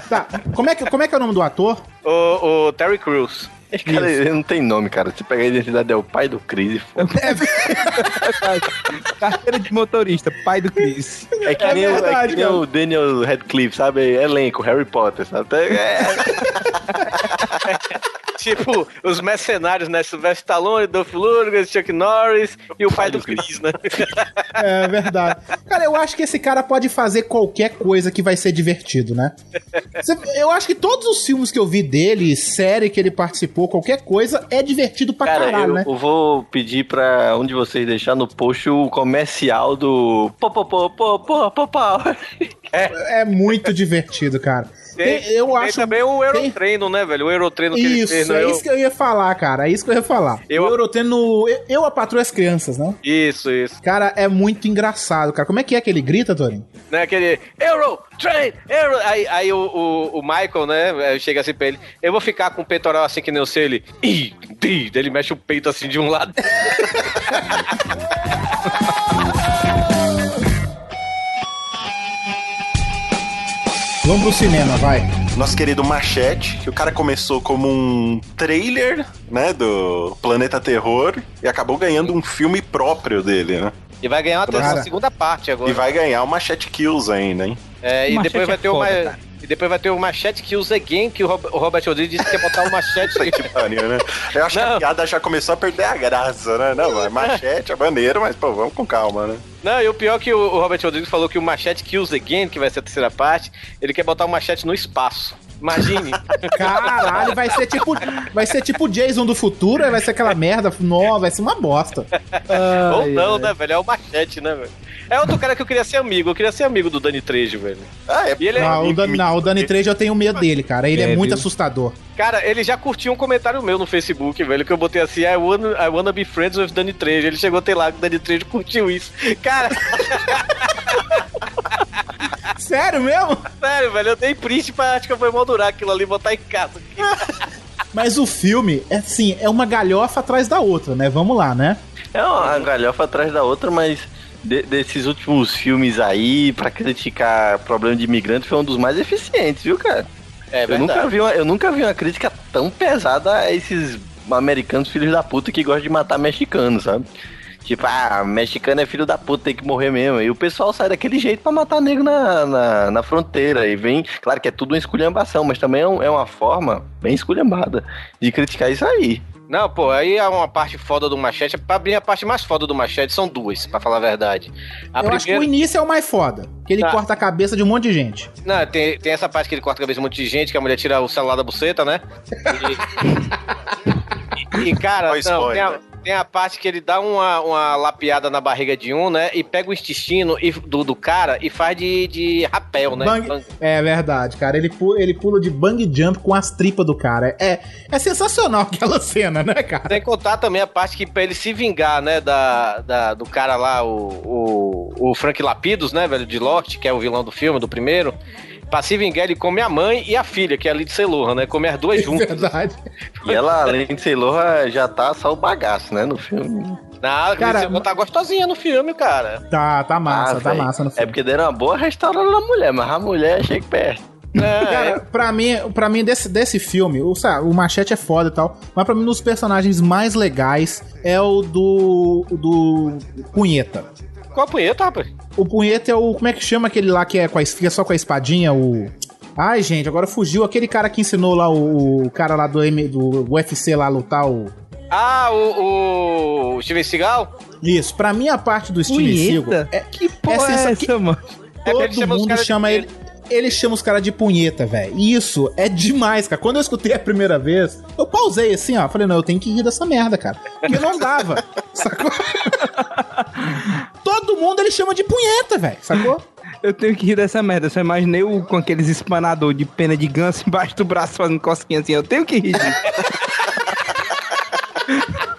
Tá, como é, que, como é que é o nome do ator? O, o Terry Crews. Esse (laughs) cara ele não tem nome, cara. Se pegar a identidade, é o pai do Chris. e foda. (laughs) Carteira de motorista, pai do Chris. É que É nem, o- é verdade, que nem o Daniel Radcliffe, sabe? Elenco, Harry Potter, sabe? É, (laughs) Tipo, os mercenários, né? Sylvester Stallone, Dolph Lundgren, Chuck Norris e o pai do Chris. Né? É verdade. Cara, eu acho que esse cara pode fazer qualquer coisa que vai ser divertido, né? Eu acho que todos os filmes que eu vi dele, série que ele participou, qualquer coisa, é divertido pra Cara, caralho, eu, né? eu vou pedir pra um de vocês deixar no post o comercial do pô, pô, pô, pô, pô, pô, pô. É muito divertido, cara. Tem, Tem- eu tem acho. também o Eurotreino, né, velho? O Eurotreino que ele Isso, fez. é né? isso que eu ia falar, cara. É isso que eu ia falar. Eu- O Euroteno. Eu, eu a patroa as crianças, né? Isso, isso. Cara, é muito engraçado, cara. Como é que é que ele grita, Torinho? Né, aquele Euro, Train, Euro. Aí, aí o, o, o Michael, né, chega assim pra ele: Eu vou ficar com o peitoral assim que nem o seu. Ele, ih, Ele mexe o peito assim de um lado. (laughs) Vamos pro cinema, vai. Nosso querido Machete, que o cara começou como um trailer, né, do Planeta Terror e acabou ganhando um filme próprio dele, né? E vai ganhar uma segunda parte agora. E vai ganhar o Machete Kills ainda, hein? É, e Machete depois vai é ter foda, uma. cara. E depois vai ter o Machete Kills Again, que o Rob- o Robert Rodrigues disse que quer botar o Machete. Pariu, né? Eu acho que Não. a piada já começou a perder a graça, né? Não, mas Machete é maneiro, mas, pô, vamos com calma, né? Não, e o pior é que o Robert Rodrigues falou que o Machete Kills Again, que vai ser a terceira parte, ele quer botar o Machete no espaço. Imagine. (laughs) Caralho, vai ser tipo. Vai ser tipo Jason do futuro, vai ser aquela merda. Não, vai ser uma bosta. Ou não, né, velho? É o Machete, né, velho? É outro cara que eu queria ser amigo. Eu queria ser amigo do Dani Trejo, velho. Ah, é. E ele é- Não, o Dani, não, o Dani Trejo eu tenho medo dele, cara. Ele é, É, muito viu? assustador. Cara, ele já curtiu um comentário meu no Facebook, velho, que eu botei assim, I wanna, I wanna be friends with Dani Trejo. Ele chegou até lá que o Dani Trejo curtiu isso. Cara, (laughs) Sério mesmo? sério, velho, eu dei print pra acho que eu vou moldurar aquilo ali e botar em casa. (laughs) Mas o filme, é assim, é uma galhofa atrás da outra, né? Vamos lá, né? É uma galhofa atrás da outra, mas de- desses últimos filmes aí, pra criticar problema de imigrante, foi um dos mais eficientes, viu, cara? É Eu nunca, vi uma, eu nunca vi uma crítica tão pesada a esses americanos filhos da puta que gostam de matar mexicanos, sabe? Tipo, ah, mexicano é filho da puta, tem que morrer mesmo. E o pessoal sai daquele jeito pra matar negro na, na, na fronteira. E vem, claro que é tudo uma esculhambação, mas também é, um- é uma forma bem esculhambada de criticar isso aí. Não, pô, aí é uma parte foda do Machete. Pra mim, a parte mais foda do Machete são duas, pra falar a verdade. A eu acho que o início é o mais foda. Que ele Tá. corta a cabeça de um monte de gente. Não, tem, tem essa parte que ele corta a cabeça de um monte de gente, que a mulher tira o celular da buceta, né? E, (laughs) e- e, cara, não, tem, a. tem a parte que ele dá uma, uma lapiada na barriga de um, né? E pega o intestino e- do, do cara e faz de, de rapel, né? Bang- É verdade, cara. Ele pula, ele pula de bang jump com as tripas do cara. É, é sensacional (laughs) aquela cena, né, cara? Sem contar também a parte que pra ele se vingar, né, da, da- do cara lá, o, o, o Frank Lapidos, né, velho, de Lost, que é o vilão do filme, do primeiro. Vingar, ele come a mãe e a filha, que é a Lindsay Lohan, né? Come as duas É juntas. verdade. E ela, além de ser louca, já tá só o bagaço, né, no filme. Não, Cara, Lindsay Lohan tá gostosinha no filme, cara. Tá, tá massa, Ah, tá véi, massa no É filme. porque deram uma boa restaurada na mulher, mas a mulher chega perto. É, Cara, pra mim, pra mim desse, desse filme, o, sabe, o Machete é foda e tal, mas pra mim, um dos personagens mais legais é o do. o do Punheta. Qual a punheta, rapaz? O Punheta é o. Como é que chama aquele lá que é com a, fica só com a espadinha? O. Ai, gente, agora fugiu aquele cara que ensinou lá o, o cara lá do, M, do UFC lá a lutar o. Ah, o, o Steven Seagal? Isso, pra mim a parte do Steven? Seagal é, Que porra é, essa, mano? É porque ele todo chama os mundo chama ele. Ele chama os caras de punheta, velho. Isso é demais, cara. Quando eu escutei a primeira vez, eu pausei assim, ó. Falei, não, eu tenho que rir dessa merda, cara. Porque não dava. (laughs) sacou? Todo mundo ele chama de punheta, velho. Sacou? Eu tenho que rir dessa merda. Eu só imaginei o, com aqueles espanador de pena de ganso (laughs) embaixo do braço fazendo cosquinha assim. Eu tenho que rir disso. (laughs)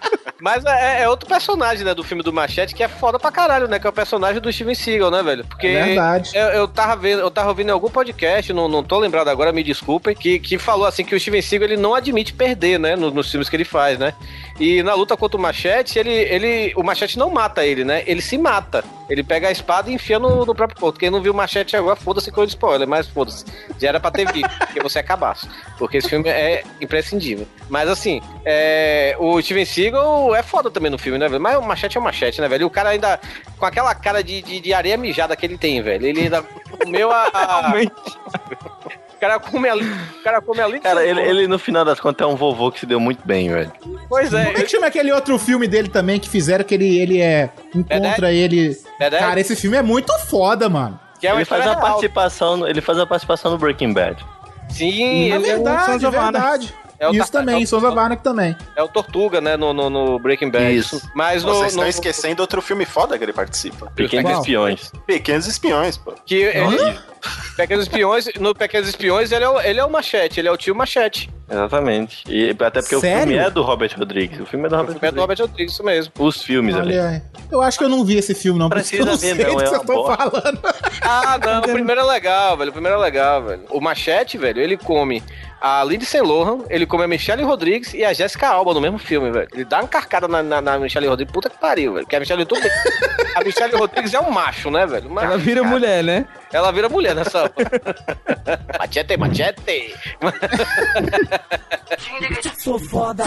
Mas é, é outro personagem, né, do filme do Machete que é foda pra caralho, né? Que é o personagem do Steven Seagal, né, velho? Porque É verdade. Eu, eu tava vendo, eu tava ouvindo em algum podcast, não, não tô lembrado agora, me desculpem, que, que falou assim que o Steven Seagal ele não admite perder, né? no- nos filmes que ele faz, né? E na luta contra o Machete, ele, ele. O Machete não mata ele, né? Ele se mata. Ele pega a espada e enfia no, no próprio corpo. Quem não viu o Machete agora, foda-se com o spoiler, mas foda-se. Já era pra ter visto, (laughs) porque você é cabaço. Porque esse filme é imprescindível. Mas assim, é, o Steven Seagal é foda também no filme, né, velho? Mas o Machete é o Machete, né, velho? E o cara ainda. Com aquela cara de, de, de areia mijada que ele tem, velho. Ele ainda comeu a. a- (laughs) o cara come ali. O cara come ali. Cara, ele, ele no final das contas é um vovô que se deu muito bem, velho. Pois é. Como é que chama aquele outro filme dele também que fizeram que ele, ele é. Encontra ele. Cara, esse filme é muito foda, mano. Que é ele faz real. participação, no- ele faz uma participação no Breaking Bad. Sim, É é, verdade, é verdade. É o Isso Tar- também, é o- Souza Varney também. é o Tortuga, né? No, no, no Breaking Bad. Isso. Mas no. Vocês estão no- esquecendo outro filme foda que ele participa. Pequenos Qual? espiões. Pequenos Espiões, pô. Que ele, Pequenos Espiões, no Pequenos Espiões, ele é, o, ele é o Machete, ele é o tio Machete. Exatamente. E até porque Sério? o filme é do Robert Rodrigues. O filme é do O Robert filme é do Rodrigues. Robert Rodrigues, isso mesmo. Os filmes ali. Olha, eu acho que eu não vi esse filme, não. Não Precisa sei ver, não, que é uma estão bosta. falando. Ah, não, o primeiro é legal, velho. O primeiro é legal, velho. O Machete, velho, ele come a Lindsay Lohan, ele come a Michelle Rodrigues e a Jessica Alba no mesmo filme, velho. Ele dá uma carcada na, na, na Michelle Rodrigues, puta que pariu, velho. Porque a Michelle, tudo bem. A Michelle Rodrigues é um macho, né, velho? Macho, Ela vira cara. mulher, né? Ela vira mulher nessa. (laughs) machete, machete. Sou foda.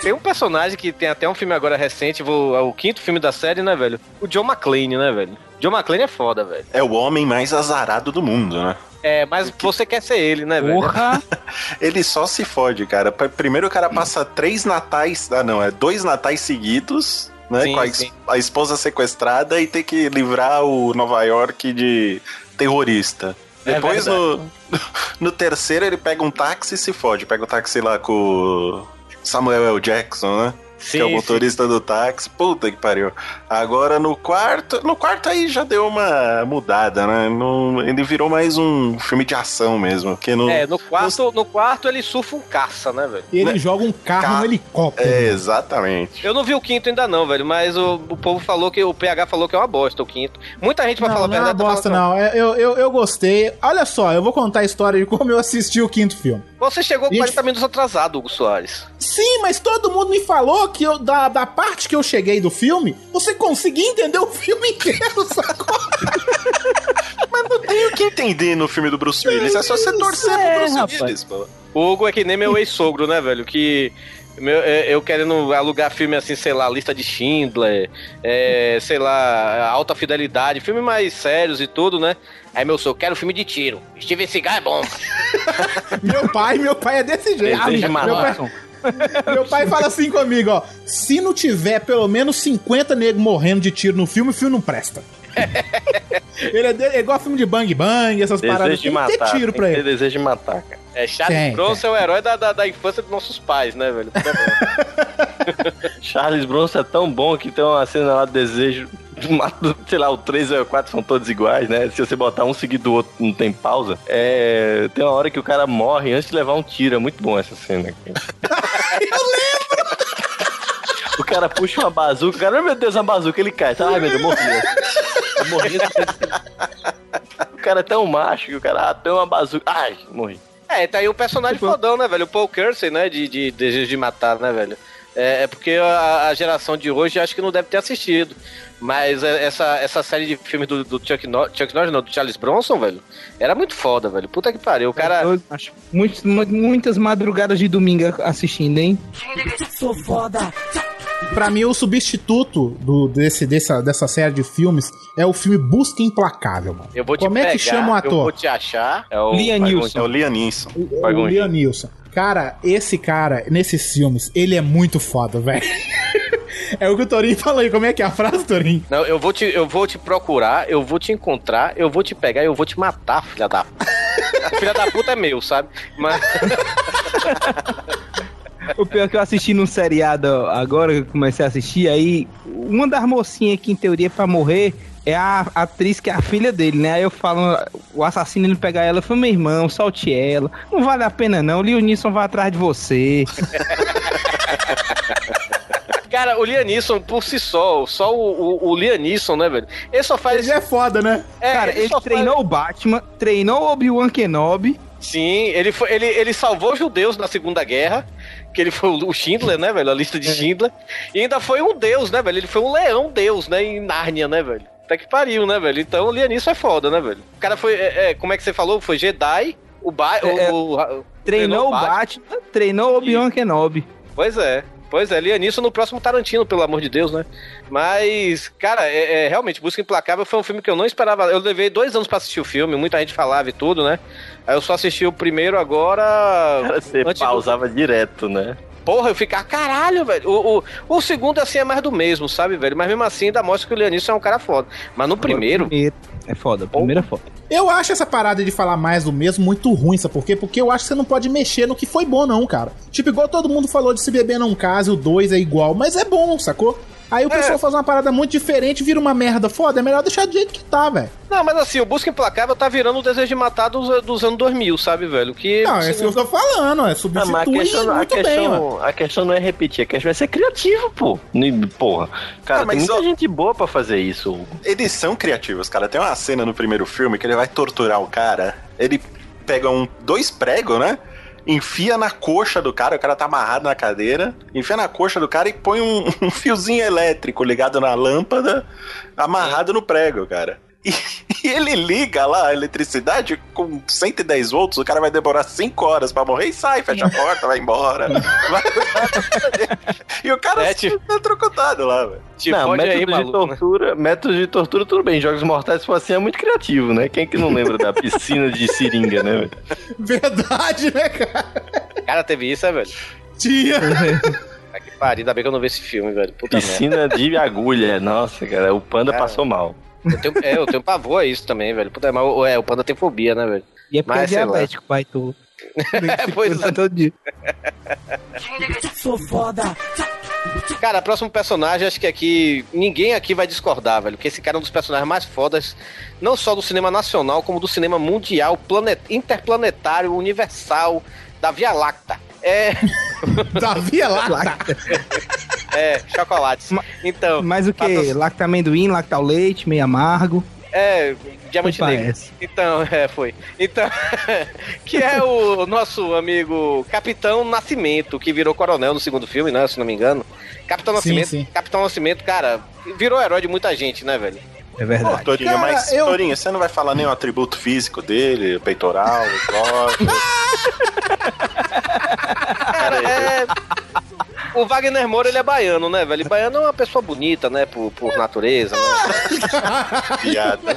Tem um personagem que tem até um filme agora recente, vou, é o quinto filme da série, né, velho? O John McClane, né, velho? John McClane é foda, velho. É o homem mais azarado do mundo, né? É, mas você quer ser ele, né, velho? Porra! (laughs) Ele só se fode, cara. Primeiro o cara passa três natais. Ah, não, é dois natais seguidos, né? Sim, com a, es- a esposa sequestrada e tem que livrar o Nova York de terrorista. É Depois, no, (laughs) no terceiro, ele pega um táxi e se fode. Pega o táxi lá com o Samuel L. Jackson, né? Sim, que é o sim. motorista do táxi. Puta que pariu. Agora no quarto. No quarto aí já deu uma mudada, né? No- ele virou mais um filme de ação mesmo. Porque no, É, no quarto, no quarto ele surfa um caça, né, velho? E ele joga um carro Ca- no helicóptero. É, exatamente. Eu não vi o quinto ainda não, velho, mas o, o povo falou que o PH falou que é uma bosta o quinto. Muita gente pra Não, falar não é uma tá bosta, falando não. É, Eu, eu, eu gostei. Olha só, eu vou contar a história de como eu assisti o quinto filme. Você chegou Gente- 40 minutos atrasado, Hugo Soares. Sim, mas todo mundo me falou que eu, da, da parte que eu cheguei do filme, você conseguia entender o filme inteiro, (laughs) sacou? Mas não tem o que entender no filme do Bruce Willis. É só você torcer É, pro Bruce rapaz. Willis, pô. O Hugo é que nem meu ex-sogro, né, velho? Que meu- é, eu querendo alugar filme assim, sei lá, lista de Schindler, é, sei lá, alta fidelidade, filme mais sérios e tudo, né? Aí meu sogro, quero filme de tiro. Steven Seagal é bom. (laughs) meu pai, meu pai é desse jeito. Desejo de meu, pai, meu pai fala assim comigo, ó. Se não tiver pelo menos 50 negros morrendo de tiro no filme, o filme não presta. (laughs) Ele é, de- é igual filme de bang bang, essas paradas. Desejo de Tem que ter matar. tiro tem pra que ter ele. desejo de matar, cara. É, Charles Tem, Bronson é o herói da, da, da infância dos nossos pais, né, velho? (laughs) Charles Bronson é tão bom que tem uma cena lá de desejo. de matar- Sei lá, o 3 e o 4 são todos iguais, né? Se você botar um seguido do outro, não tem pausa. É, tem uma hora que o cara morre antes de levar um tiro. É muito bom essa cena. (laughs) Eu lembro! O cara puxa uma bazuca. O cara, "Ai, meu Deus, uma bazuca. Ele cai. Ai, meu Deus, morri. Morri. (laughs) O cara é tão macho que o cara tem uma bazuca. Ai, morri. É, tá aí o personagem fodão, né, velho? O Paul Kersey, né? De, de Desejo de Matar, né, velho? É, é porque a, a geração de hoje acho que não deve ter assistido. Mas é, essa, essa série de filmes do, do Chuck, Nor Chuck Norris, não, do Charles Bronson, velho, era muito foda, velho. Puta que pariu. O cara. Eu acho muitos- mu- muitas madrugadas de domingo assistindo, hein? Sou foda. Pra mim, o substituto do, desse, dessa, dessa série de filmes é o filme Busca Implacável, mano. Eu vou te Como é que pegar, chama o Eu ator? vou te achar. É o Liam Neeson. É o Liam Neeson. O, o Liam Neeson. Cara, esse cara, nesses filmes, ele é muito foda, velho. (laughs) É o que o Torinho falou aí. Como é que é a frase, Torinho? Não, eu vou, te, eu vou te procurar, eu vou te encontrar, eu vou te pegar e eu vou te matar, filha da. (laughs) filha da puta é meu, sabe? Mas. (laughs) O pior é que eu assisti num seriado agora, que eu comecei a assistir, aí uma das mocinhas que em teoria é pra morrer é a atriz que é a filha dele, né? Aí eu falo, o assassino ele pegar ela, falo, meu irmão, solte ela. Não vale a pena não, o Leonisson vai atrás de você. (laughs) Cara, o Liam Neeson, por si só, só o, o, o Liam Neeson, né, velho? Ele só faz. Ele é foda, né? É, Cara, ele só treinou o Batman, treinou o Obi-Wan Kenobi. Sim, ele, foi, ele, ele salvou os judeus na Segunda Guerra, que ele foi o Schindler, né, velho? A lista de Schindler. E ainda foi um deus, né, velho? Ele foi um leão deus, né, em Nárnia, né, velho? Até que pariu, né, velho? Então o Lianisson é foda, né, velho? O cara foi, é, é, como é que você falou? Foi Jedi, o ba É, o, o- Treinou o Batman, treinou o Obi-Wan Kenobi. Pois é. Pois é, Lianisson no próximo Tarantino, pelo amor de Deus, né? Mas, cara, é, é, realmente, Busca Implacável foi um filme que eu não esperava. Eu levei dois anos pra assistir o filme, muita gente falava e tudo, né? Aí eu só assisti o primeiro agora. Cara, você antes do- pausava direto, né? Porra, eu ficar, caralho, velho. O, o, o segundo, assim, é mais do mesmo, sabe, velho? Mas mesmo assim, ainda mostra que o Lianisson é um cara foda. Mas no primeiro. É foda, o primeiro é foda. Eu acho essa parada de falar mais do mesmo muito ruim, sabe por quê? Porque eu acho que você não pode mexer no que foi bom, não, cara. Tipo, igual todo mundo falou de Se Beber Não Case, o 2 é igual, mas é bom, sacou? Aí o pessoal faz uma parada muito diferente, vira uma merda foda. É melhor deixar do jeito que tá, velho. Não, mas assim, o Busca Implacável tá virando o desejo de matar dos, dos anos 2000, sabe, velho? Que. Não, é isso que eu tô falando, é Ah, substitui mas a questão, a, muito bem, mano. questão, a questão não é repetir, a questão é ser criativo, pô. Porra. Cara, Ah, mas tem muita ó- gente boa pra fazer isso. Hugo. Eles são criativos, cara. Tem uma cena no primeiro filme que ele vai torturar o cara. Ele pega um, dois pregos, né? Enfia na coxa do cara, o cara tá amarrado na cadeira, enfia na coxa do cara e põe um, (laughs) um fiozinho elétrico ligado na lâmpada, amarrado no prego, cara. E, (laughs) e ele liga lá a eletricidade com 110 volts, o cara vai demorar 5 horas pra morrer e sai, fecha a porta, vai embora. Vai- (laughs) e o cara É, é, tipo- tá trocotado lá, velho. Não, método aí, de maluco. né? tortura, método de tortura, tudo bem. Jogos mortais, se for assim, é muito criativo, né? Quem que não lembra da piscina de seringa, né? velho? Verdade, né, cara? Cara, teve isso, é, velho? Tinha. Ai, que pariu, ainda bem que eu não vi esse filme, velho. Puta merda. Piscina de agulha. Nossa, cara, o panda Cara. passou mal. Eu tenho, é, eu tenho pavor a isso também, velho. Puta, mas o- é, o panda tem fobia, né, velho? E é porque Mas, é diabético, pai, tu. (laughs) É, pois é. todo dia. Sou foda. Cara, próximo personagem, acho que aqui ninguém aqui vai discordar, velho. Que esse cara é um dos personagens mais fodas, não só do cinema nacional, como do cinema mundial, planet, interplanetário, universal, da Via Láctea. É, Davi é lá. É, chocolates. Então, Mas o que? patroc- Lacta amendoim, lacta ao leite, meio amargo. É, diamante Foi negro. parece. Então, é, foi. Então, (laughs) que é o nosso amigo Capitão Nascimento, que virou coronel no segundo filme, né, se não me engano. Capitão Sim, Nascimento, sim. Capitão Nascimento, cara, virou herói de muita gente, né, velho? É Pô, verdade. Torinho, Cara, mas, eu- Torinho, você não vai falar nenhum atributo físico dele, o peitoral, o (laughs) glóbulo. Cara, é. O Wagner Moura, ele é baiano, né, velho? E baiano é uma pessoa bonita, né, por, por natureza, né? (laughs) piada.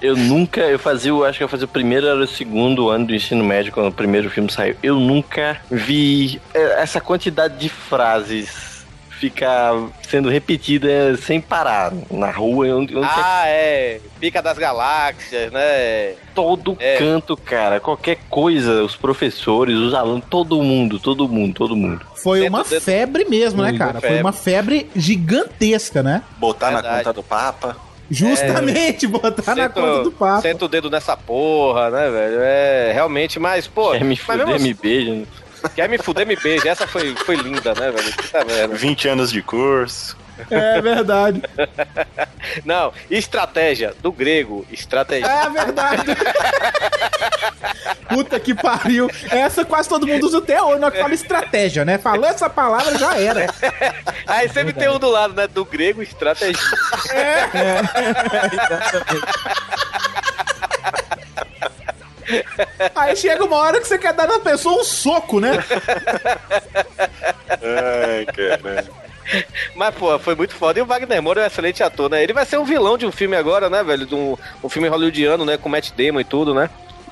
Eu nunca, eu fazia, eu acho que eu fazia o primeiro era o segundo ano do ensino médio, quando o primeiro filme saiu. Eu nunca vi é, essa quantidade de frases ficar sendo repetida sem parar na rua. Eu, eu Ah, é. Pica das galáxias, né? todo é. canto, cara, qualquer coisa, os professores, os alunos, todo mundo, todo mundo, todo mundo. Foi Dentro uma dentro- febre mesmo, né, cara? uma Foi febre. uma febre gigantesca, né? Botar na Verdade. conta do Papa. Justamente, botar na Senta- conta do papo. Senta o dedo nessa porra, né, velho? É, realmente, mas, pô. Quer me mas fuder, mesmo me beija. Quer me fuder, me beija. Essa foi, foi linda, né, velho? Puta merda. 20 anos de curso. É verdade. (laughs) Não, estratégia, do grego, estratégia. É verdade. Puta que pariu. Essa quase todo mundo usa até hoje, na hora que fala estratégia, né? Falou essa palavra, já era. (laughs) Aí sempre tem um do lado, né? Do grego, estratégia. (laughs) Aí chega uma hora que você quer dar na pessoa um soco, né? Ai, cara. Mas, pô, foi muito foda. E o Wagner Moura é um excelente ator, né? Ele vai ser um vilão de um filme agora, né, velho? De um, um filme hollywoodiano, né? Com Matt Damon e tudo, né?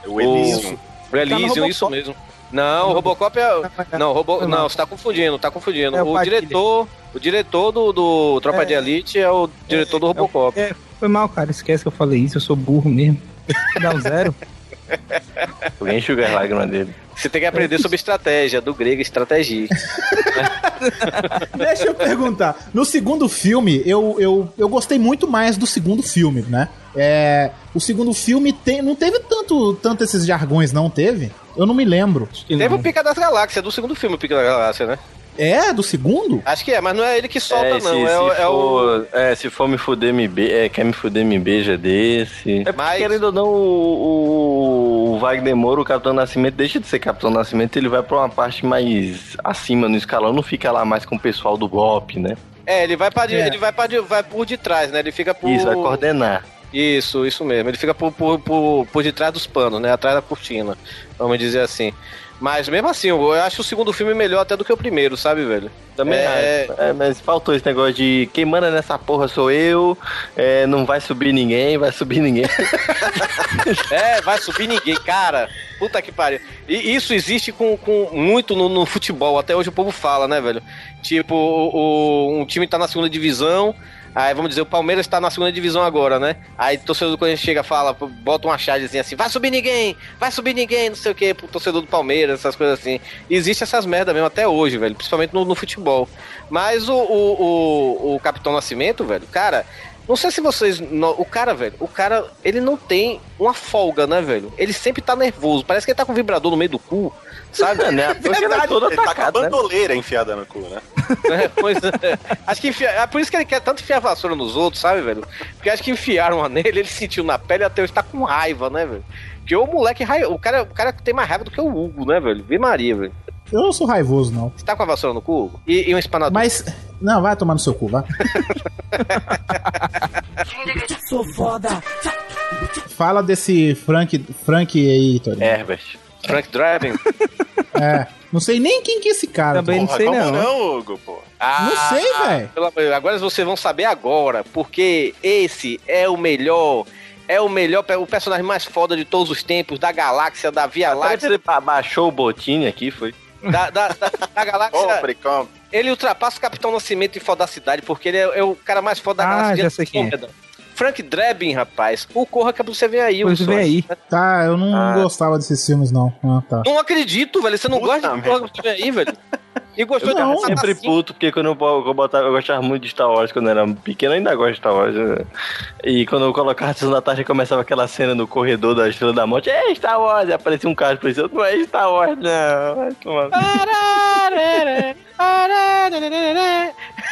O Elysium. O Elysium, Robocop. isso mesmo. Não, o Robocop é. Não, Robo... não, você tá confundindo, tá confundindo. É o o diretor. O diretor do, do Tropa de Elite é o diretor do Robocop. É, foi mal, cara. Esquece que eu falei isso. Eu sou burro mesmo. Dá um zero. (laughs) Alguém enxuga as lágrimas dele. Você tem que aprender sobre estratégia, do grego estratégia. Deixa eu perguntar. No segundo filme, eu, eu, eu gostei muito mais do segundo filme, né? É, o segundo filme tem, não teve tanto, tanto esses jargões, não teve? Eu não me lembro. Teve o Pica das Galáxias, do segundo filme, o Pica das Galáxias, né? É, do segundo? Acho que é, mas não é ele que solta, é, não. se, é, se o- é o. for, é, se for me fuder, me be é, quer me fuder, me beija desse. É Mas- querendo ou não, o, o Wagner Moura, o Capitão Nascimento, deixa de ser Capitão Nascimento, ele vai pra uma parte mais acima no escalão, não fica lá mais com o pessoal do golpe, né? É, ele vai, pra, de- É. ele vai, pra, de- vai por detrás, né? Ele fica por. Isso, vai coordenar. Isso, isso mesmo. Ele fica por, por, por, por detrás dos panos, né? Atrás da cortina. Vamos dizer assim. Mas mesmo assim, eu acho o segundo filme melhor até do que o primeiro, sabe, velho? Também é. É, é, mas faltou esse negócio de quem manda nessa porra sou eu, é, não vai subir ninguém, vai subir ninguém. (laughs) É, vai subir ninguém, cara. Puta que pariu. E isso existe com, com muito no, no futebol. Até hoje o povo fala, né, velho? Tipo, o, o- um time tá na segunda divisão, Aí vamos dizer, o Palmeiras tá na segunda divisão agora, né? Aí o torcedor do Corinthians chega, fala, bota uma chargezinha assim, vai subir ninguém, vai subir ninguém, não sei o que, pro torcedor do Palmeiras, essas coisas assim. Existe essas merda mesmo até hoje, velho, principalmente no, no futebol. Mas o, o, o, o Capitão Nascimento, velho, cara, não sei se vocês. o cara, velho, o cara, ele não tem uma folga, né, velho? Ele sempre tá nervoso. Parece que ele tá com um vibrador no meio do cu, sabe? (laughs) né? Porque ele é ele tá com a né? bandoleira enfiada no cu, né? (laughs) É, pois é. Acho que enfia... é por isso que ele quer tanto enfiar a vassoura nos outros, sabe, velho? Porque acho que enfiaram uma (laughs) nele, ele sentiu na pele até hoje tá com raiva, né, velho? Porque o moleque, o cara, o cara tem mais raiva do que o Hugo, né, velho? Vê Maria, velho. Eu não sou raivoso, não. Você tá com a vassoura no cu? E, e um espanador? Mas. Não, vai tomar no seu cu, vai. (laughs) Sou foda. Fala desse Frank, Frank aí, Tori. Herbert. Frank Draven? É. Não sei nem quem que é esse cara. Também não Porra, sei como não. não, Hugo, pô? Não sei, velho. Pelo amor de Deus, Agora vocês vão saber agora, porque esse é o melhor, é o melhor, o personagem mais foda de todos os tempos, da galáxia, da Via Láctea, ele abaixou o Botini aqui, foi. Da, da, da, da galáxia. Ele ultrapassa o Capitão Nascimento em foda da cidade, porque ele é, é o cara mais foda da Ah, galáxia. já sei quem é. Frank Drebin, rapaz. O Corra que você vê aí. O vem aí. Tá, eu não Ah. gostava desses filmes, não. Ah, tá. Não acredito, velho. Você não Puta gosta de Corra que você vê aí, velho? (laughs) E gostou Não, de Sempre puto, porque quando eu, eu, botava, eu gostava muito de Star Wars quando eu era pequeno, eu ainda gosto de Star Wars. né? E quando eu colocava a Sessão da Tarde, começava aquela cena no corredor da Estrela da Morte, é Star Wars, e aparecia um cara, parecia, não é Star Wars, não.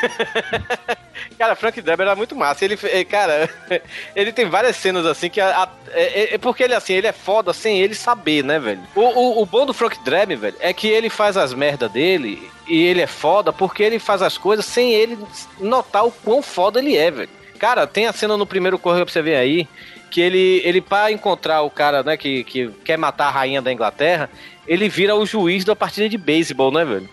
(laughs) Cara, Frank Drebin era muito massa. Ele, cara, (laughs) ele tem várias cenas assim que. A, a- é, é porque ele assim, ele é foda sem ele saber, né, velho? O, o, o bom do Frank Drebin, velho, é que ele faz as merda dele e ele é foda porque ele faz as coisas sem ele notar o quão foda ele é, velho. Cara, tem a cena no primeiro correio pra você ver aí. Que ele, ele para encontrar o cara, né, que, que quer matar a rainha da Inglaterra, ele vira o juiz da partida de beisebol, né, velho?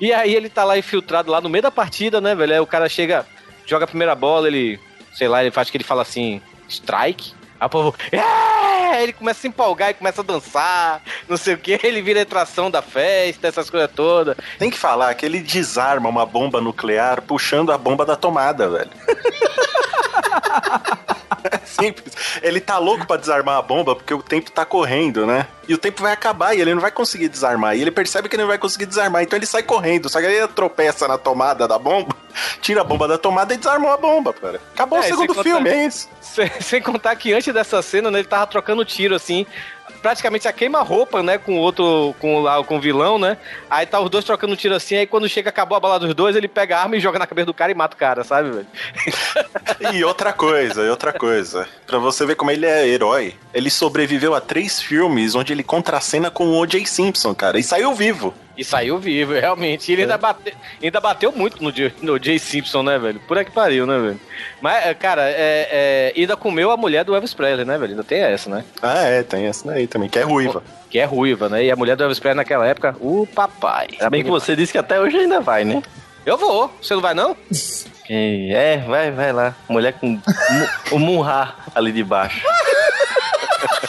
E aí ele tá lá infiltrado lá no meio da partida, né, velho? Aí o cara chega, joga a primeira bola, ele, sei lá, ele faz que ele fala assim, strike. Aí o povo, é! Ele começa a se empolgar e começa a dançar, não sei o que, ele vira a atração da festa, essas coisas todas. Tem que falar que ele desarma uma bomba nuclear puxando a bomba da tomada, velho. (laughs) É (laughs) simples. Ele tá louco pra desarmar a bomba porque o tempo tá correndo, né? E o tempo vai acabar e ele não vai conseguir desarmar. E ele percebe que ele não vai conseguir desarmar, então ele sai correndo. Só que ele tropeça na tomada da bomba, (laughs) tira a bomba da tomada e desarmou a bomba, cara. Acabou É, o segundo filme, contar- é isso. (laughs) Sem, sem contar que antes dessa cena, né, ele tava trocando tiro, assim, praticamente a queima-roupa, né, com o outro, com, lá, com o vilão, né? Aí tá os dois trocando tiro assim, aí quando chega, acabou a bala dos dois, ele pega a arma e joga na cabeça do cara e mata o cara, sabe, velho? (laughs) E outra coisa, e outra coisa. Pra você ver como ele é herói, ele sobreviveu a três filmes onde ele contracena com o O.J. Simpson, cara, e saiu vivo. E saiu vivo, (laughs) realmente. E ele ainda, bate, ainda bateu muito no, no Jay Simpson, né, velho? Por que pariu, né, velho? Mas, é, cara, é, é, ainda comeu a mulher do Elvis Presley, né, velho? Ainda tem essa, né? Ah, é, tem essa daí também, que é ruiva. Que é ruiva, né? E a mulher do Elvis Presley naquela época, o papai. Ainda bem que você disse que até hoje ainda vai, né? Eu vou. Você não vai, não? (laughs) É, vai, vai lá. Mulher com o Munha ali de baixo. (laughs)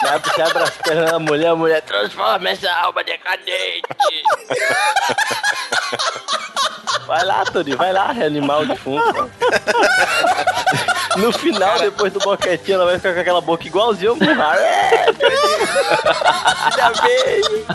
Abre as pernas da mulher, a mulher transforma essa alma decadente. Vai lá, Tony, vai lá, reanimar o defunto. No final, depois do boquetinho, ela vai ficar com aquela boca igualzinha ao. É, Ainda bem.